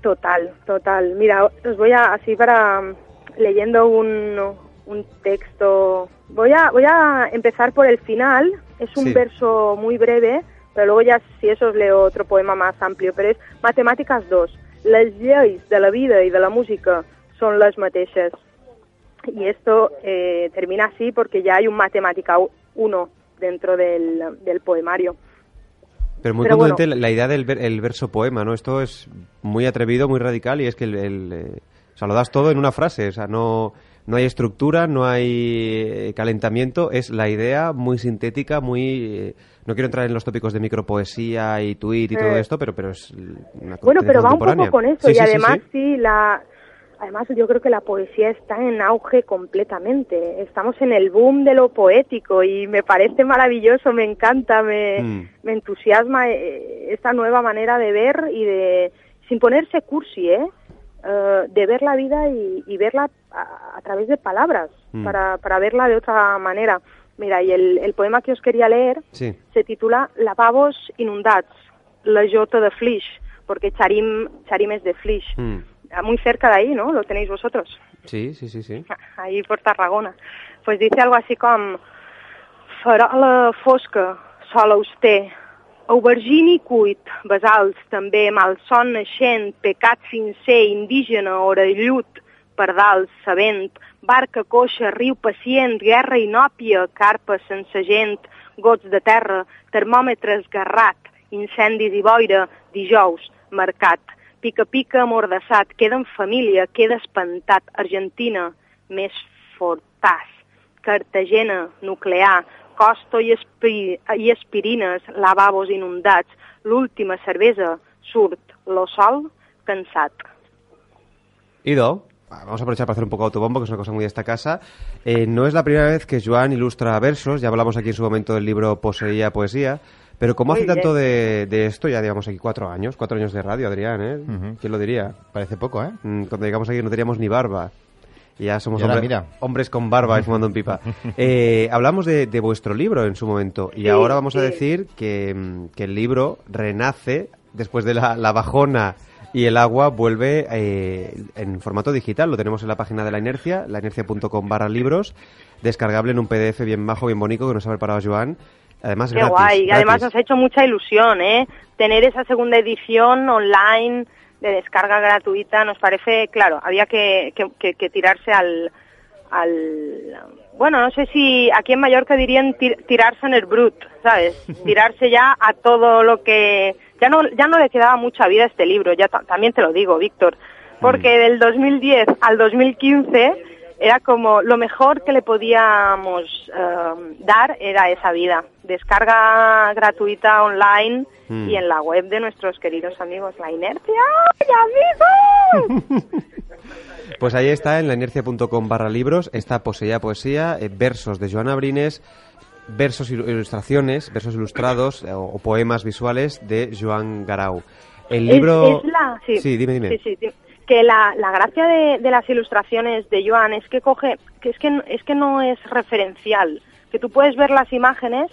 K: Total, total. Mira, os voy a así para mm, leyendo un, un texto. Voy a voy a empezar por el final. Es un
D: Sí.
K: verso muy breve, pero luego ya si eso os leo otro poema más amplio. Pero es Matemàtiques 2. Les lleis de la vida y de la música son las mateixes. Y esto eh, termina así porque ya hay un Matemática 1 dentro del, del poemario.
D: Pero muy
K: Pero bueno.
D: la idea del ver- el verso poema, ¿no? Esto es muy atrevido, muy radical y es que el, el, eh, o sea, lo das todo en una frase, o sea, no, no hay estructura, no hay eh, calentamiento, es la idea muy sintética, muy... eh, no quiero entrar en los tópicos de micropoesía y tweet y todo
K: Eh.
D: esto, pero, pero es una
K: Bueno, pero va un poco con eso
D: Sí,
K: y
D: sí,
K: además
D: sí.
K: sí, la además yo creo que la poesía está en auge completamente. Estamos en el boom de lo poético y me parece maravilloso, me encanta, me,
D: Mm.
K: me entusiasma esta nueva manera de ver y de sin ponerse cursi, ¿eh? Eh, de ver la vida y, y verla a, a través de palabras
D: Mm.
K: para, para verla de otra manera. Mira, y el, el poema que os quería leer
D: Sí.
K: se titula Lavabos inundats, la Jota de Flix, porque Charim, Charim es de Flix,
D: Mm.
K: muy cerca de ahí, ¿no? Lo tenéis vosotros,
D: Sí, sí, sí, sí.
K: ahí por Tarragona. Pues dice algo así como Farola fosca, sol auster, aubergini cuit, basals també, malson naixent, pecat sincer, indígena, orellut, pardals, sabent, barca coixa, riu pacient, guerra inòpia, carpa sense gent, gots de terra, termòmetre esgarrat, incendis i boira, dijous, mercat, pica-pica amordassat, queda en família, queda espantat, Argentina, més fortàs, Cartagena, nuclear, costo i, espri i aspirines, lavabos inundats, l'última cervesa, surt, lo sol, cansat.
D: Ido, vamos a aprovechar para hacer un poco autobombo, que es una cosa muy de esta casa. Eh, no es la primera vez que Joan ilustra versos, ya hablamos aquí en su momento del libro Poseía Poesía, pero como hace tanto de, de esto, ya digamos aquí cuatro años, cuatro años de radio, Adrián, ¿eh? ¿Quién lo diría?
A: Parece poco, ¿eh?
D: Mm, Cuando llegamos aquí no teníamos ni barba. Ya somos
A: Y ahora,
D: hombre-
A: mira.
D: hombres con barba y fumando en pipa. Eh, hablamos de, de vuestro libro en su momento y
K: Sí,
D: ahora vamos a decir que, que el libro renace después de la, la bajona y el agua vuelve eh, en formato digital. Lo tenemos en la página de la inercia, lainercia.com barra libros, descargable en un PDF bien majo, bien bonito que nos ha preparado Joan. Además,
K: Qué
D: gratis,
K: guay, y además nos ha hecho mucha ilusión, ¿eh? Tener esa segunda edición online de descarga gratuita nos parece, claro, había que, que, que- que tirarse al, al... Bueno, no sé si aquí en Mallorca dirían tir- tirarse en el brut, ¿sabes? Tirarse ya a todo lo que... Ya no, ya no le quedaba mucha vida a este libro, ya ta- también te lo digo, Víctor, porque del 2010 al 2015 era como lo mejor que le podíamos eh, dar era esa vida. Descarga gratuita online
D: Mm.
K: y en la web de nuestros queridos amigos La Inercia. ¡Ay, amigos!
D: Pues ahí está, en la inercia.com barra libros, está Poseía Poesía, eh, versos de Joana Brines, versos ilu- ilustraciones, versos ilustrados eh, o, o poemas visuales de Joan Garau. El libro...
K: Es, la, sí,
D: dime, dime.
K: Sí, sí, que la, la gracia de, de las ilustraciones de Joan es que coge, que es que es que no es referencial, que tú puedes ver las imágenes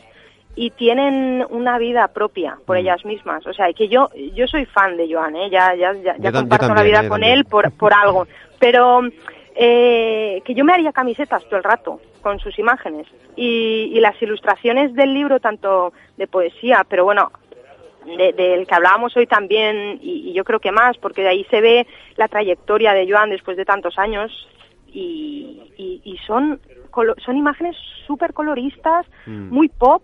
K: y tienen una vida propia por ellas mismas. O sea, que yo yo soy fan de Joan, ¿eh? ya ya ya, ya comparto la
D: también,
K: vida
D: yo
K: con
D: también.
K: él por por algo, pero eh, que yo me haría camisetas todo el rato con sus imágenes y, y las ilustraciones del libro tanto de poesía, pero bueno de- del que hablábamos hoy también y, y yo creo que más porque de ahí se ve la trayectoria de Joan después de tantos años y, y- y son son imágenes súper coloristas
L: Mm.
K: muy pop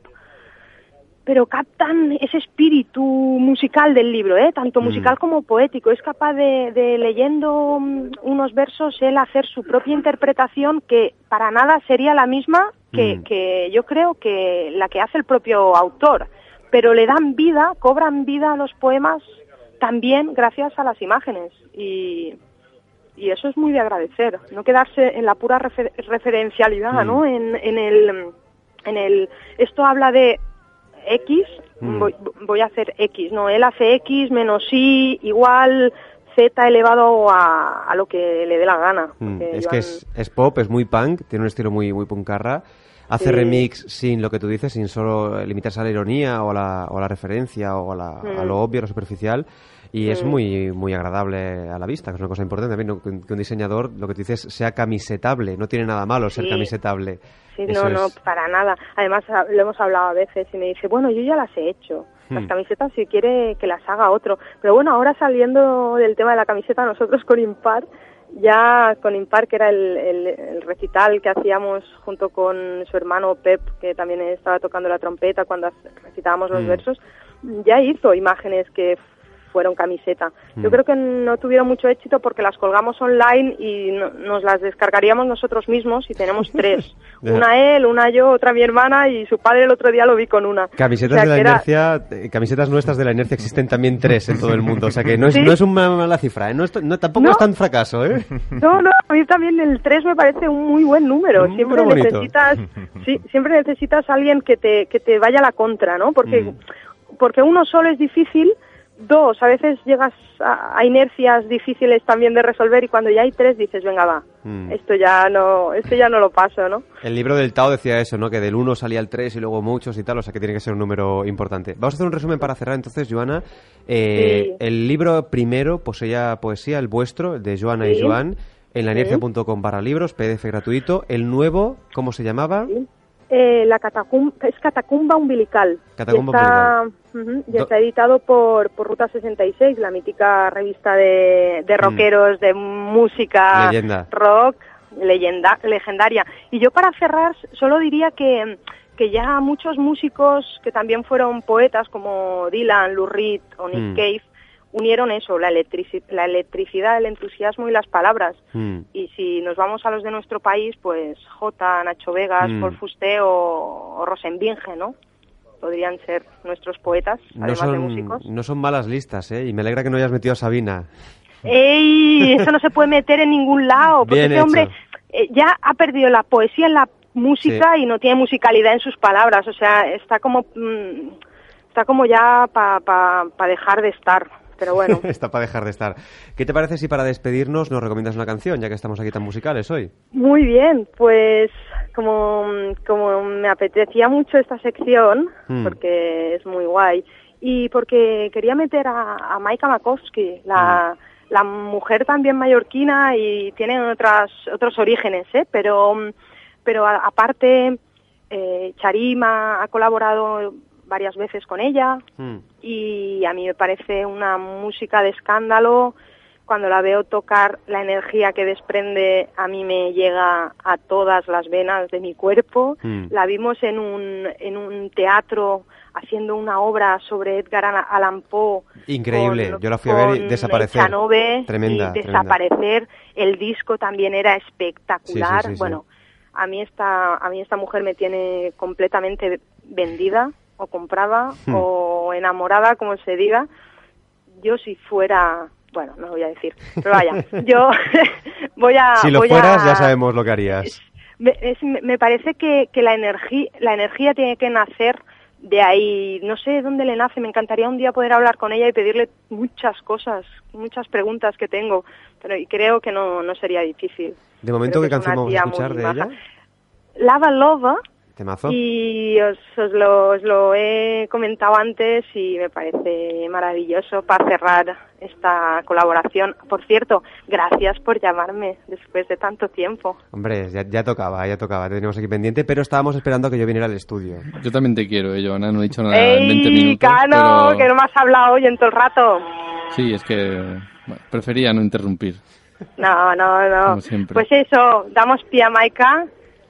K: pero captan ese espíritu musical del libro, ¿eh? tanto
L: Mm.
K: musical como poético. Es capaz de, de leyendo mm, unos versos, él hacer su propia interpretación que para nada sería la misma que,
L: Mm.
K: que yo creo que la que hace el propio autor. Pero le dan vida, cobran vida a los poemas también gracias a las imágenes. Y, y eso es muy de agradecer, no quedarse en la pura refer- referencialidad,
L: Mm.
K: ¿no? En, en el, en el, esto habla de X,
D: Mm.
K: voy, voy a hacer X, no, él hace X menos Y igual Z elevado a, a lo que le dé la gana.
D: Mm, Es
K: Joan-
D: que es, es pop, es muy punk, tiene un estilo muy, muy puncarra. Hace remix sin lo que tú dices, sin solo limitarse a la ironía o a la, o a la referencia o a, la- a
K: Mm.
D: lo obvio, a lo superficial. Y es
K: Mm.
D: muy, muy agradable a la vista, que es una cosa importante también, que, que un diseñador, lo que tú dices, sea camisetable. No tiene nada malo ser camisetable.
K: Sí,
D: Eso
K: no, no,
D: es-
K: para nada. Además, lo hemos hablado a veces y me dice, bueno, yo ya las he hecho. Las
D: Hmm.
K: camisetas, si quiere que las haga otro. Pero bueno, ahora saliendo del tema de la camiseta, nosotros con Impar, ya con Impar, que era el, el- el recital que hacíamos junto con su hermano Pep, que también estaba tocando la trompeta cuando recitábamos los
L: Mm.
K: versos, ya hizo imágenes que fueron camiseta. Yo
L: Mm.
K: creo que no tuvieron mucho éxito porque las colgamos online y no- nos las descargaríamos nosotros mismos y tenemos tres. Una él, una yo, otra mi hermana y su padre el otro día lo vi con una.
D: Camisetas
K: O sea,
D: de la
K: era-
D: inercia, eh, camisetas nuestras de la inercia existen también tres en todo el mundo. O sea que no es,
K: Sí.
D: no es una mala cifra, ¿eh? no es- no- tampoco
K: No.
D: es tan fracaso, ¿eh?
K: No, no, a mí también el 3 me parece un muy buen número.
D: Un
K: Siempre
D: número
K: necesitas, sí, siempre necesitas a alguien que te, que te vaya a la contra, ¿no? Porque,
D: Mm.
K: porque uno solo es difícil, dos, a veces llegas a, a inercias difíciles también de resolver y cuando ya hay tres dices, venga, va,
D: Mm.
K: esto ya no, esto ya no lo paso, ¿no?
D: El libro del Tao decía eso, ¿no? Que del 1 salía el 3 y luego muchos y tal, o sea que tiene que ser un número importante. Vamos a hacer un resumen para cerrar entonces, Joana. Eh,
K: Sí.
D: El libro primero, Poseía Poesía, el vuestro, el de Joana y. Joan, en
K: Sí.
D: lainercia.com barra libros, PDF gratuito. El nuevo, ¿cómo se llamaba?
K: Eh, la catacumba, es Catacumba Umbilical.
D: Catacumba
K: y está, y está editado por, por Ruta 66, la mítica revista de, de rockeros, de música
D: Mm. Leyenda.
K: rock, leyenda, legendaria. Y yo para cerrar solo diría que, que ya muchos músicos que también fueron poetas como Dylan, Lou Reed o Nick
D: Mm.
K: Cave unieron eso, la, electrici- la electricidad, el entusiasmo y las palabras.
D: Mm.
K: Y si nos vamos a los de nuestro país, pues J, Nacho Vegas,
D: Mm.
K: Paul Fusté o, o Rosenbinge, ¿no? Podrían ser nuestros poetas,
D: No
K: además de
D: son,
K: músicos.
D: no son malas listas, ¿eh? Y me alegra que no hayas metido a Sabina.
K: ¡Ey! Eso no se puede meter en ningún lado, porque
D: Bien
K: ese hombre eh, ya ha perdido la poesía en la música y no tiene musicalidad en sus palabras. O sea, está como, mm, está como ya para pa, pa dejar de estar. Pero bueno.
D: Está para dejar de estar. ¿Qué te parece si para despedirnos nos recomiendas una canción, ya que estamos aquí tan musicales hoy?
K: Muy bien, pues como, como me apetecía mucho esta sección,
D: Mm.
K: porque es muy guay, y porque quería meter a, a Maika Makowski, la, la mujer también mallorquina y tiene otras, otros orígenes, ¿eh? pero, pero a- aparte eh, Charima ha colaborado varias veces con ella,
D: Mm.
K: y a mí me parece una música de escándalo. Cuando la veo tocar, la energía que desprende a mí me llega a todas las venas de mi cuerpo.
D: Mm.
K: La vimos en un, en un teatro haciendo una obra sobre Edgar Allan- Poe.
D: Increíble.
K: con-
D: Yo la fui a ver y desaparecer. Tremenda,
K: y
D: tremenda.
K: desaparecer. El disco también era espectacular.
D: Sí, sí, sí, sí.
K: bueno, a mí esta a mí esta mujer me tiene completamente vendida o comprada
D: Hmm.
K: o enamorada como se diga yo si fuera bueno no voy a decir pero vaya yo voy a
D: si lo fueras,
K: a-
D: ya sabemos lo que harías.
K: me, es- me- me parece que, que la energía la energía tiene que nacer
I: de ahí, no sé dónde le nace, me encantaría un día poder hablar con ella y pedirle muchas cosas, muchas preguntas que tengo, pero y creo que no, no sería difícil.
D: De momento,
I: Creo
D: ¿qué canción vamos a escuchar de ella?
I: Lava Lova
D: Temazo.
I: y os, os lo, os lo he comentado antes y me parece maravilloso para cerrar esta colaboración. Por cierto, gracias por llamarme después de tanto tiempo.
D: Hombre, ya, ya tocaba, ya tocaba. Te teníamos aquí pendiente, pero estábamos esperando a que yo viniera al estudio.
E: Yo también te quiero, eh, Joana. No he dicho nada en 20
I: ¡Ey,
E: minutos.
I: Cano!
E: pero-
I: Que no me has hablado hoy en todo el rato.
E: Sí, es que bueno, prefería no interrumpir.
I: No, no, no.
E: Como siempre.
I: Pues eso, damos pie a Maika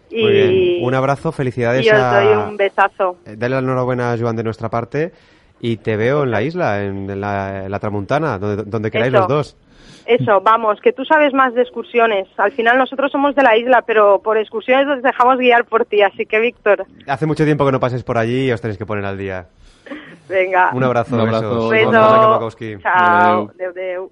I: y,
D: Muy bien. Un abrazo, felicidades
I: y os
D: a...
I: doy un besazo.
D: Eh, Dale la enhorabuena a Joan de nuestra parte y te veo en la isla, en, la, en la Tramuntana, donde, donde queráis
I: Eso.
D: los dos.
I: Eso, vamos, que tú sabes más de excursiones. Al final nosotros somos de la isla, pero por excursiones nos dejamos guiar por ti. Así que, Víctor,
D: Hace mucho tiempo que no pases por allí y os tenéis que poner al día.
I: venga.
D: Un abrazo,
E: Un abrazo.
D: besos.
I: Chao. Deu, deu.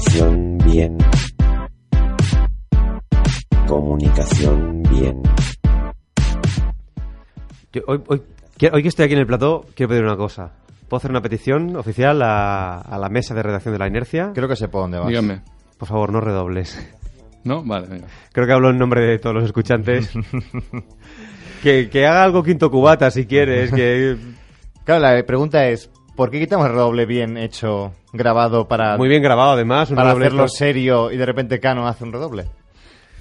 H: Comunicación bien. Comunicación bien.
D: Yo hoy, hoy, quiero- hoy que estoy aquí en el plató, quiero pedir una cosa. ¿Puedo hacer una petición oficial a, a la mesa de redacción de la inercia?
A: Creo que sé por dónde vas.
E: Dígame.
D: Por favor, no redobles.
E: ¿No? Vale, venga.
D: Creo que hablo en nombre de todos los escuchantes. que, que haga algo quinto cubata si quieres, que
A: Claro, la pregunta es, ¿por qué quitamos el redoble bien hecho, grabado para,
D: Muy bien grabado, además. Un
A: para
D: redoble
A: hacerlo serio y de repente Cano hace un redoble?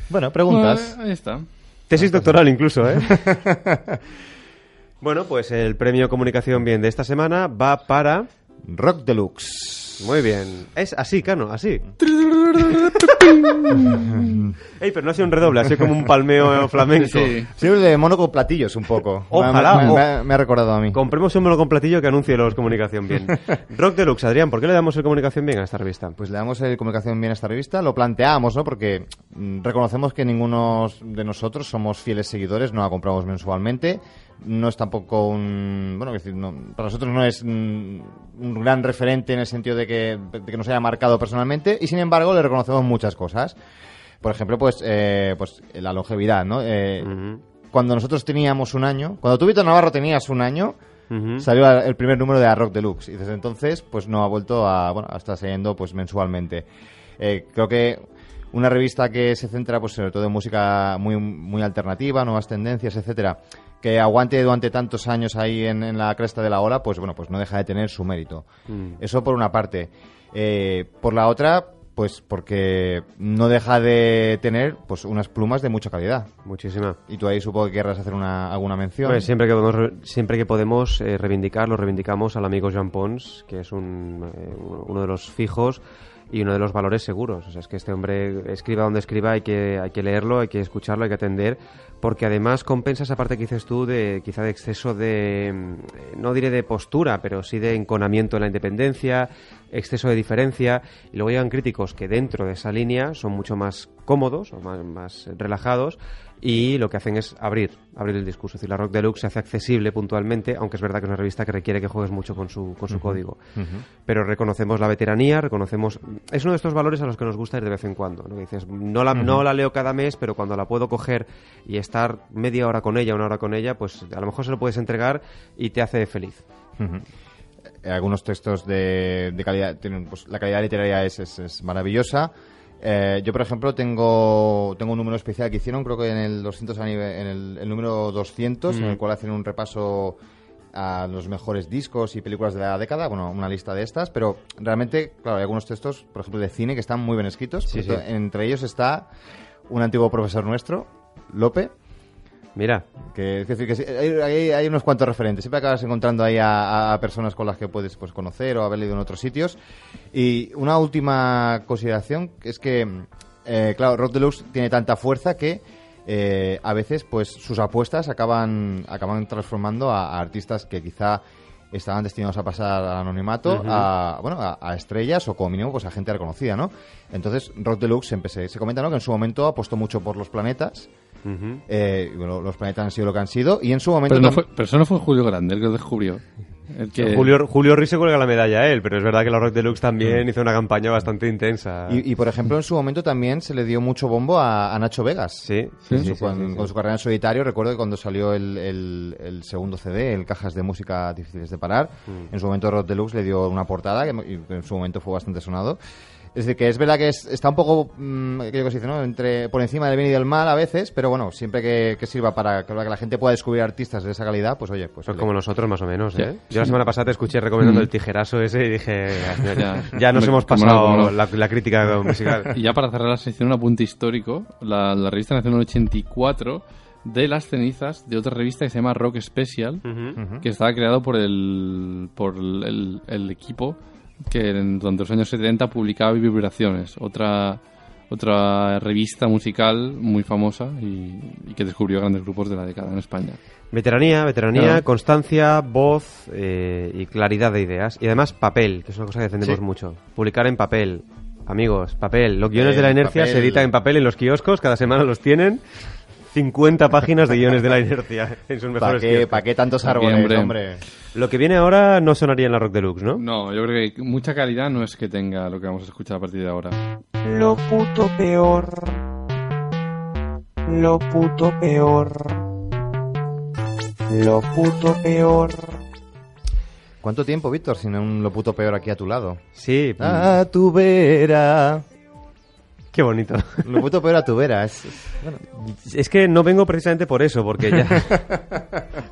A: Bueno, preguntas.
E: Ah, ahí está.
D: Tesis doctoral incluso, ¿eh? bueno, pues el premio Comunicación Bien de esta semana va para...
A: Rock Deluxe.
D: Muy bien. Es así, Cano, así. Ey, pero no ha sido un redoble, ha sido como un palmeo flamenco.
E: Sí.
A: Sí, de mono con platillos un poco.
D: Ojalá,
A: Me, me-
D: o-
A: me ha- me ha recordado a mí.
D: Compremos un mono con platillo que anuncie los Comunicación Bien. Rock Deluxe, Adrián, ¿por qué le damos el Comunicación Bien a esta revista?
A: Pues le damos el comunicación bien a esta revista, lo planteamos, ¿no? Porque mm, reconocemos que ninguno de nosotros somos fieles seguidores, no la compramos mensualmente, no es tampoco un... Bueno, decir, no- para nosotros no es mm, un gran referente en el sentido de que, de que nos haya marcado personalmente y sin embargo le reconocemos muchas cosas. Por ejemplo, pues, eh, pues la longevidad, ¿no? Eh, Cuando nosotros teníamos un año, cuando tú, Víctor Navarro, tenías un año, salió el primer número de la Rock Deluxe y desde entonces pues no ha vuelto a bueno a estar saliendo pues mensualmente Eh, creo que una revista que se centra pues sobre todo en música muy muy alternativa nuevas tendencias etcétera que aguante durante tantos años ahí en, en la cresta de la ola pues bueno pues no deja de tener su mérito
D: Mm.
A: eso por una parte Eh, por la otra pues porque no deja de tener pues unas plumas de mucha calidad
D: Muchísima.
A: y tú ahí supongo que querrás hacer una, alguna mención
D: Hombre, siempre que podemos, re- siempre que podemos eh, reivindicar, lo reivindicamos al amigo Jean Pons, que es un, eh, uno de los fijos y uno de los valores seguros. O sea, es que este hombre escriba donde escriba, hay que, hay que leerlo, hay que escucharlo, hay que atender, porque además compensa esa parte que dices tú de quizá de exceso de, mm, no diré de postura, pero sí de enconamiento en la independencia, exceso de diferencia, y luego llegan críticos que dentro de esa línea son mucho más cómodos o más, más relajados y lo que hacen es abrir, abrir el discurso. Es decir, la Rock Deluxe se hace accesible puntualmente, aunque es verdad que es una revista que requiere que juegues mucho con su, con su código. Pero reconocemos la veteranía, reconocemos... Es uno de estos valores a los que nos gusta ir de vez en cuando. ¿no? Que dices, no la, no la leo cada mes, pero cuando la puedo coger y estar media hora con ella, una hora con ella, pues a lo mejor se lo puedes entregar y te hace feliz.
A: Eh, algunos textos de, de calidad, tienen, pues, la calidad literaria es, es, es maravillosa. Eh, yo, por ejemplo, tengo, tengo un número especial que hicieron, creo que en el 200 anive- en el, el número 200, en el cual hacen un repaso a los mejores discos y películas de la década, bueno, una lista de estas, pero realmente, claro, hay algunos textos, por ejemplo, de cine que están muy bien escritos.
D: Sí, sí.
A: Entre ellos está un antiguo profesor nuestro, Lope,
D: Mira,
A: que, es decir, que hay, unos cuantos referentes. Siempre acabas encontrando ahí a, a personas con las que puedes pues, conocer o haber leído en otros sitios. Y una última consideración es que, eh, claro, Rock Deluxe tiene tanta fuerza que eh, a veces pues sus apuestas acaban, acaban transformando a, a artistas que quizá estaban destinados a pasar al anonimato a, bueno, a, a estrellas o como mínimo pues a gente reconocida, ¿no? Entonces Rock Deluxe se, se comenta ¿no? que en su momento apostó mucho por los planetas
D: ujú.
A: eh, y bueno, los planetas han sido lo que han sido y en su momento
E: Pero, no fue, pero eso no fue Julio Grande el que lo descubrió. El que-
D: Julio, Julio Ruiz se cuelga la medalla a él, pero es verdad que la Rock Deluxe también hizo una campaña bastante intensa.
A: y, y, por ejemplo en su momento también se le dio mucho bombo a, a Nacho Vegas
D: Sí,
A: Con
D: sí,
A: su-
D: sí,
A: con,
D: sí, sí.
A: con su carrera en solitario recuerdo que cuando salió el, el- el segundo CD el Cajas de Música Difíciles de Parar
D: Mm.
A: en su momento Rod Deluxe le dio una portada que y en su momento fue bastante sonado es decir, que es verdad que es- está un poco, mm, aquello que se dice, ¿no? Entre, por encima del bien y del mal a veces, pero bueno, siempre que, que sirva para que, para que la gente pueda descubrir artistas de esa calidad, pues oye, pues...
D: Pues
A: le-
D: como nosotros más o menos,
E: Sí.
D: ¿eh? Yo la semana pasada te escuché recomendando el tijerazo ese y dije, ya,
E: Ya.
D: ya nos hemos
E: no,
D: pasado
E: cómo no.
D: La, la crítica musical.
E: Y ya para cerrar la sección, un apunte histórico. La, la revista nació en el 84 de las cenizas de otra revista que se llama Rock Special, que estaba creado por el, por el, el equipo que en- durante los años 70 publicaba Vibraciones, otra, otra revista musical muy famosa y, y que descubrió grandes grupos de la década en España.
D: Veteranía, veteranía,
E: Claro.
D: constancia, voz eh, y claridad de ideas. Y además papel, que es una cosa que defendemos
A: Sí.
D: mucho. Publicar en papel. Amigos, papel. Los guiones
A: Papel,
D: de la inercia
A: papel.
D: se editan en papel en los kioscos, cada semana los tienen. 50 páginas de guiones de la inercia en sus
A: ¿Para
D: mejores
A: qué,
D: kioscos.
A: pa' qué tantos
E: ¿Pa' qué,
A: árboles,
E: hombre?
A: hombre?
D: Lo que viene ahora no sonaría en la Rock Deluxe, ¿no?
E: No, yo creo que mucha calidad no es que tenga lo que vamos a escuchar a partir de ahora.
C: Lo puto peor. Lo puto peor. Lo puto peor.
A: ¿Cuánto tiempo, Víctor, sin un lo puto peor aquí a tu lado?
D: Sí.
A: A tu vera.
D: Qué bonito.
A: Lo puto peor a tu vera. Es, es- bueno,
D: Es que no vengo precisamente por eso, porque ya...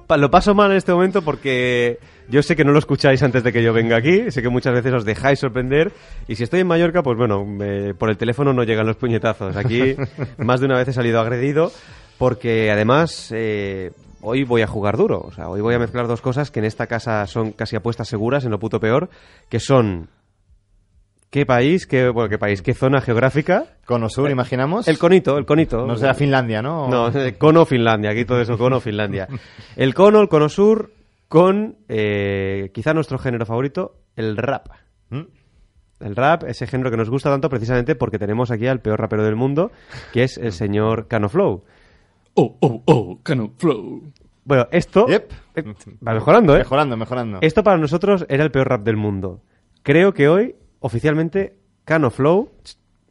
D: Lo paso mal en este momento porque Yo sé que no lo escucháis antes de que yo venga aquí, sé que muchas veces os dejáis sorprender y si estoy en Mallorca, pues bueno, me- por el teléfono no llegan los puñetazos. Aquí más de una vez he salido agredido porque además eh, hoy voy a jugar duro, o sea, hoy voy a mezclar dos cosas que en esta casa son casi apuestas seguras, en lo puto peor, que son qué país, qué, bueno, qué país, qué zona geográfica.
A: Cono Sur, imaginamos.
D: El conito, el conito.
A: No será Finlandia, ¿no?
D: No, eh, cono Finlandia, aquí todo eso, cono Finlandia. El cono, el cono sur, con eh, quizá nuestro género favorito, el rap.
A: ¿Mm?
D: El rap, ese género que nos gusta tanto precisamente porque tenemos aquí al peor rapero del mundo, que es el señor Cano Flow.
E: Oh, oh, oh, Cano Flow.
D: Bueno, esto
A: Yep.
D: eh, va mejorando, ¿eh?
A: Mejorando, mejorando.
D: Esto para nosotros era el peor rap del mundo. Creo que hoy, oficialmente, Cano Flow,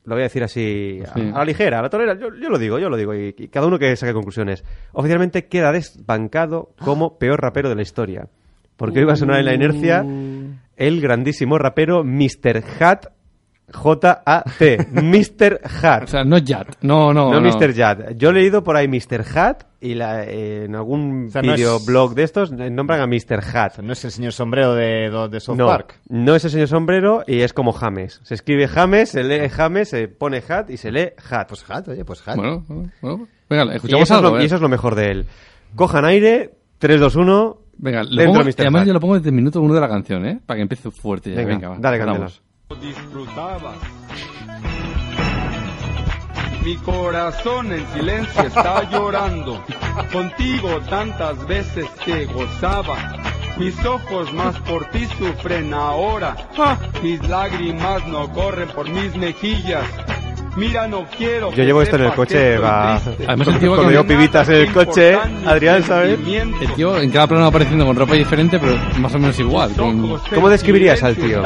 D: lo voy a decir así a,
E: Sí.
D: a la ligera, a la torera, yo, yo lo digo, yo lo digo, y, y cada uno que saque conclusiones. Oficialmente queda desbancado como peor rapero de la historia. Porque hoy va a sonar en la inercia el grandísimo rapero Mr. Hat, J-A-T, Mr. Hat.
E: O sea, no Yat. No, no.
D: No,
E: no.
D: Mr. Jad. Yo he leído por ahí Mr. Hat y la- eh, en algún
A: O sea, no es-
D: videoblog de estos nombran a Mr. Hat.
A: No es el señor sombrero de, de, South
D: No,
A: Park.
D: no es el señor sombrero y es como James. Se escribe James, se lee James, se pone Hat y se lee Hat.
A: Pues hat, oye, pues hat.
E: Bueno, bueno. Venga,
D: y,
E: escuchamos
D: es
E: algo.
D: lo,
E: eh.
D: y eso es lo mejor de él. Cojan aire, 3, 2, 1.
E: Venga, lo
D: dentro
E: pongo,
D: Mr.
E: y además
D: Hat.
E: yo lo pongo desde el minuto uno de la canción, ¿eh? Para que empiece fuerte ya.
D: Venga,
E: Venga, va.
D: dale,
E: Vamos.
L: Disfrutabas. Mi corazón en silencio está llorando. Contigo tantas veces que gozaba. Mis ojos más por ti sufren ahora. ¡Ah! Mis lágrimas no corren por mis mejillas. Mira, no quiero.
D: Yo llevo esto en el coche, va.
E: Además, el tío va
D: Cuando llevo pibitas en el coche, Adrián, ¿sabes?
E: El tío en cada plano va apareciendo con ropa diferente, pero más o menos igual. con-
D: ¿Cómo describirías al tío?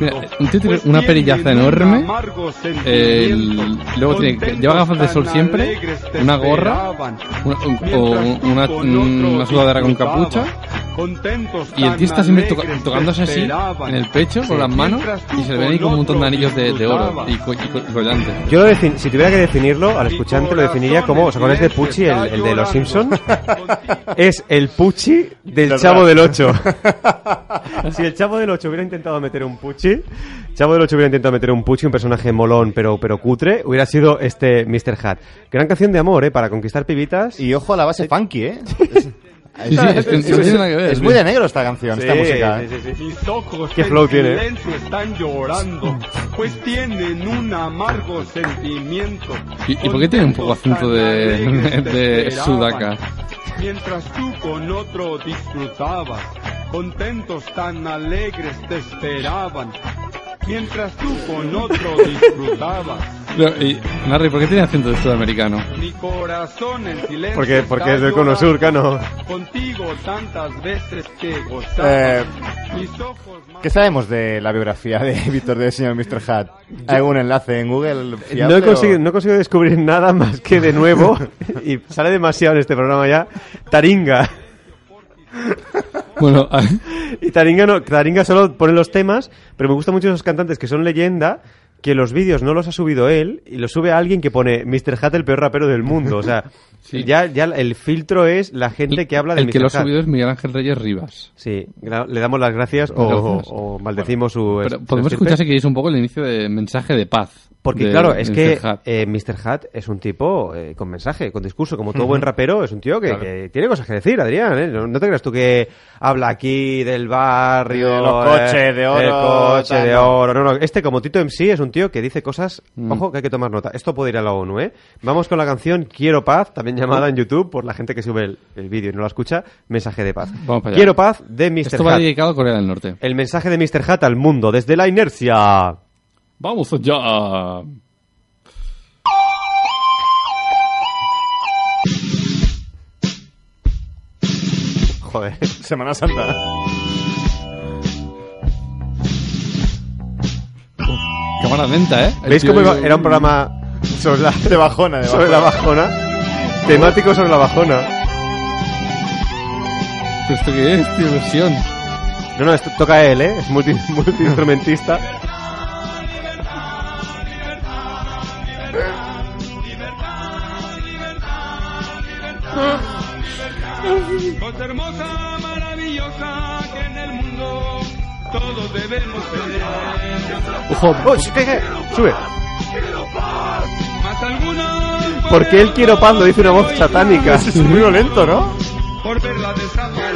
E: Mira, un tío tiene una perillaza enorme. el- luego tiene, lleva gafas de sol siempre, una gorra, una, un- o una, una sudadera con capucha. Y el tío está siempre toca- tocándose así en el pecho con las manos y se le ven ahí con un montón de anillos de, de oro y, co- y co- y collantes.
D: Yo lo defin- si tuviera que definirlo, al escuchante lo definiría como, ¿os acordáis de Pucci, el, el de los Simpsons? es el Pucci del Chavo del 8. si el Chavo del 8 hubiera intentado meter un Pucci, Chavo del 8 hubiera intentado meter un Pucci, un personaje molón pero, pero cutre, hubiera sido este Mr. Hat. Gran canción de amor, ¿eh? Para conquistar pibitas.
A: Y ojo a la base funky, ¿eh?
E: Sí, sí, es que no tiene nada que ver.
A: Es muy de negro esta canción, esta música.
D: sí,
A: ¿eh?
D: sí, sí.
L: Mis ojos
D: ¿Qué flow tiene,
L: silencio están llorando, pues tienen un amargo sentimiento.
E: ¿Y, y por qué tiene un poco acento de, de sudaca?
L: Mientras tú con otro disfrutabas, contentos tan alegres te esperaban. Mientras tú con otro disfrutabas,
E: No, y, Narri, ¿por qué tiene acento de sudamericano?
L: mi corazón en silencio.
D: Porque, porque es del Cono Sur. Cano.
L: Contigo tantas veces que gozaba.
A: Eh,
L: Mis ojos más
A: ¿Qué sabemos de la biografía de Víctor del señor Mr. Hat? ¿Hay algún enlace en Google?
D: No
A: fiable
D: he, conseguido,
A: o-
D: no he conseguido descubrir nada más que de nuevo, y sale demasiado en este programa ya, Taringa.
E: Bueno,
D: Y Taringa, no, Taringa solo pone los temas, pero me gustan mucho esos cantantes que son leyenda, que los vídeos no los ha subido él, y los sube a alguien que pone Mr. Hat el peor rapero del mundo. O sea,
E: Sí.
D: ya, ya el filtro es la gente que habla de
E: el que lo ha subido es Miguel Ángel Reyes Rivas.
D: Sí, le damos las gracias o,
E: Gracias.
D: o maldecimos su...
E: Pero podemos escuchar si queréis un poco el inicio de mensaje de paz.
D: Porque
E: de
D: claro, es
E: Mr.
D: que
E: Hat.
D: eh, Mr. Hat es un tipo eh, con mensaje, con discurso, como todo buen rapero, es un tío que, que tiene cosas que decir, Adrián. ¿eh? No, no te creas tú que habla aquí del barrio,
A: De los
D: eh,
A: coches de oro,
D: del coche
A: tal,
D: de oro. No, no, este como Tito MC es un tío que dice cosas,
E: Mm.
D: ojo, que hay que tomar nota. Esto puede ir a la ONU, ¿eh? Vamos con la canción Quiero Paz, también llamada en YouTube por la gente que sube el, el vídeo y no la escucha, mensaje de paz.
E: Vamos para allá.
D: Quiero Paz de Mr.
E: Esto va dedicado a Corea del Norte.
D: El mensaje de Mr. Hat al mundo desde la inercia.
E: Vamos allá.
D: Joder.
A: Semana Santa.
E: Cámara lenta, ¿eh? El
D: ¿Veis
E: tío
D: cómo iba? era un programa sobre la,
A: De bajona, de
D: sobre la bajona? Temático sobre la bajona.
E: ¿Pero esto qué es, tío? Versión.
D: No, no, esto toca él, ¿eh? Es multi, multiinstrumentista.
L: Cosa hermosa, maravillosa, que el mundo todos debemos tener.
E: Ojo,
D: ¡Oh, ¡Sube!
L: Más algunos
D: ¿Por qué el quiero paz lo dice una voz satánica?
A: Es muy violento, ¿no?
L: por verla desaparecer.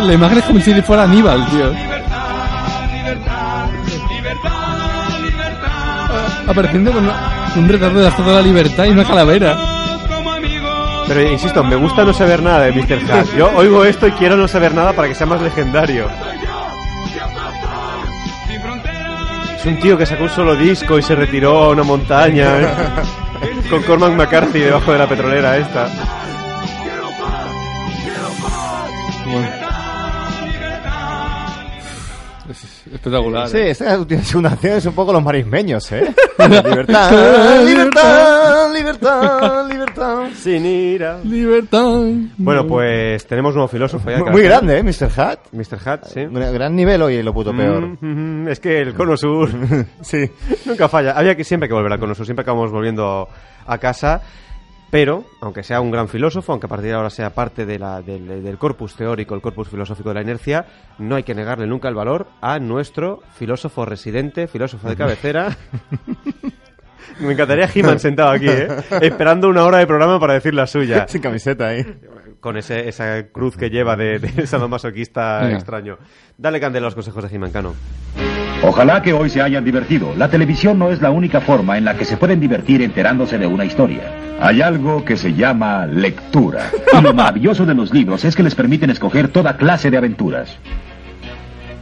E: la imagen es como si fuera Aníbal, tío. Apareciendo con un retrato de la Estatua de la Libertad y una calavera.
D: Pero insisto, me gusta no saber nada de Mr. Hat. Yo oigo esto y quiero no saber nada para que sea más legendario. Es un tío que sacó un solo disco y se retiró a una montaña ¿eh? con Cormac McCarthy debajo de la petrolera esta.
E: Es espectacular.
A: Sí,
E: ¿eh?
A: esta última segunda acción es un poco los marismeños, ¿eh? libertad, libertad, libertad, libertad.
D: Sin ira.
E: Libertad.
D: Bueno, pues tenemos un nuevo filósofo ya.
A: Muy,
D: vez.
A: grande, ¿eh? Mr. Hat.
D: Mr. Hat, sí.
A: Gran gran nivel hoy, lo puto peor.
D: Mm, mm, es que el cono sur
A: sí.
D: nunca falla. Había que siempre que volver al cono sur, siempre acabamos volviendo a casa. Pero, aunque sea un gran filósofo, aunque a partir de ahora sea parte de la- del, del corpus teórico, el corpus filosófico de la inercia, no hay que negarle nunca el valor a nuestro filósofo residente, filósofo de cabecera. Me encantaría He-Man sentado aquí, ¿eh? esperando una hora de programa para decir la suya.
A: Sin camiseta ahí.
D: Con ese, esa cruz que lleva de, de sadomasoquista extraño. Dale candela a los consejos de He-Man, Cano.
M: Ojalá que hoy se hayan divertido. La televisión no es la única forma en la que se pueden divertir enterándose de una historia. Hay algo que se llama lectura. Y lo maravilloso de los libros es que les permiten escoger toda clase de aventuras.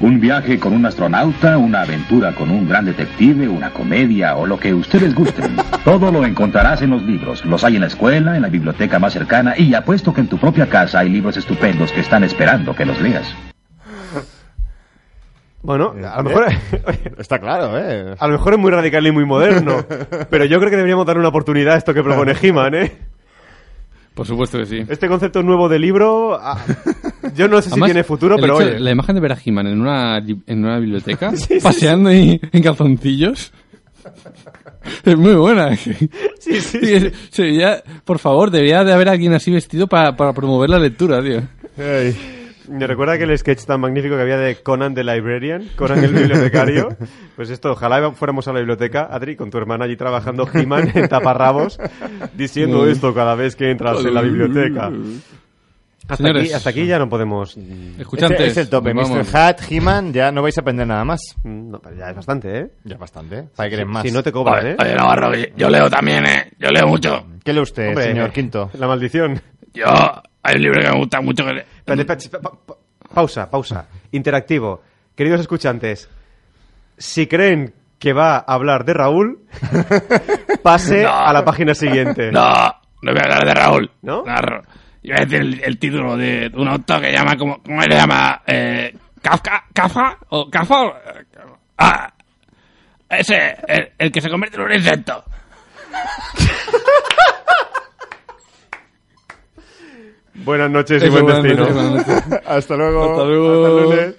M: Un viaje con un astronauta, una aventura con un gran detective, una comedia o lo que ustedes gusten. Todo lo encontrarás en los libros. Los hay en la escuela, en la biblioteca más cercana y apuesto que en tu propia casa hay libros estupendos que están esperando que los leas.
D: Bueno, a lo mejor...
A: Está claro, ¿eh?
D: A lo mejor es muy radical y muy moderno, pero yo creo que deberíamos dar una oportunidad a esto que propone He-Man, ¿eh?
E: Por supuesto que sí.
D: Este concepto nuevo de libro, ah, yo no sé si
E: Además,
D: tiene futuro, pero
E: hecho-
D: oye,
E: La imagen de ver a He-Man en una, en una biblioteca,
D: Sí, sí,
E: paseando ahí en calzoncillos. Es muy buena.
D: sí, sí,
E: Sí,
D: sí.
E: sería- por favor, debería de haber alguien así vestido para, para promover la lectura, tío.
D: Me recuerda aquel sketch tan magnífico que había de Conan the Librarian, Conan el bibliotecario. Pues esto, ojalá fuéramos a la biblioteca, Adri, con tu hermana allí trabajando He-Man en taparrabos, diciendo esto cada vez que entras en la biblioteca. Hasta
E: Señores.
D: aquí, hasta aquí ya no podemos...
E: Escuchantes,
A: Este es el tope.
E: nos
A: Mr.
E: vamos.
A: Hat, He-Man, ya no vais a aprender nada más.
D: Mm, No, pero ya es bastante, ¿eh?
A: Ya bastante. ¿Para que quieres más?
D: Si no te cobran, ¿eh?
N: Oye, Navarro, oye, yo leo también, ¿eh? Yo leo mucho.
A: ¿Qué lee usted,
D: Hombre,
A: señor Quinto?
D: La maldición.
N: Yo, hay un libro que me gusta mucho que... le-
D: Espérate, espérate, pa- pa- pausa, pausa. Interactivo. Queridos escuchantes, si creen que va a hablar de Raúl, pase
N: No.
D: a la página siguiente.
N: No, no voy a hablar de Raúl.
D: ¿No?
N: Narro. Iba a decir el, el título de un autor que llama, ¿cómo, cómo se llama? Eh, ¿Kafka? ¿Kafka? ¿O Kafka? o- Ah, ese, el, el que se convierte en un insecto.
D: Buenas noches y
E: Eso,
D: buen
E: buenas
D: destino.
E: noches.
A: Hasta luego.
E: Hasta luego.
D: Hasta lunes.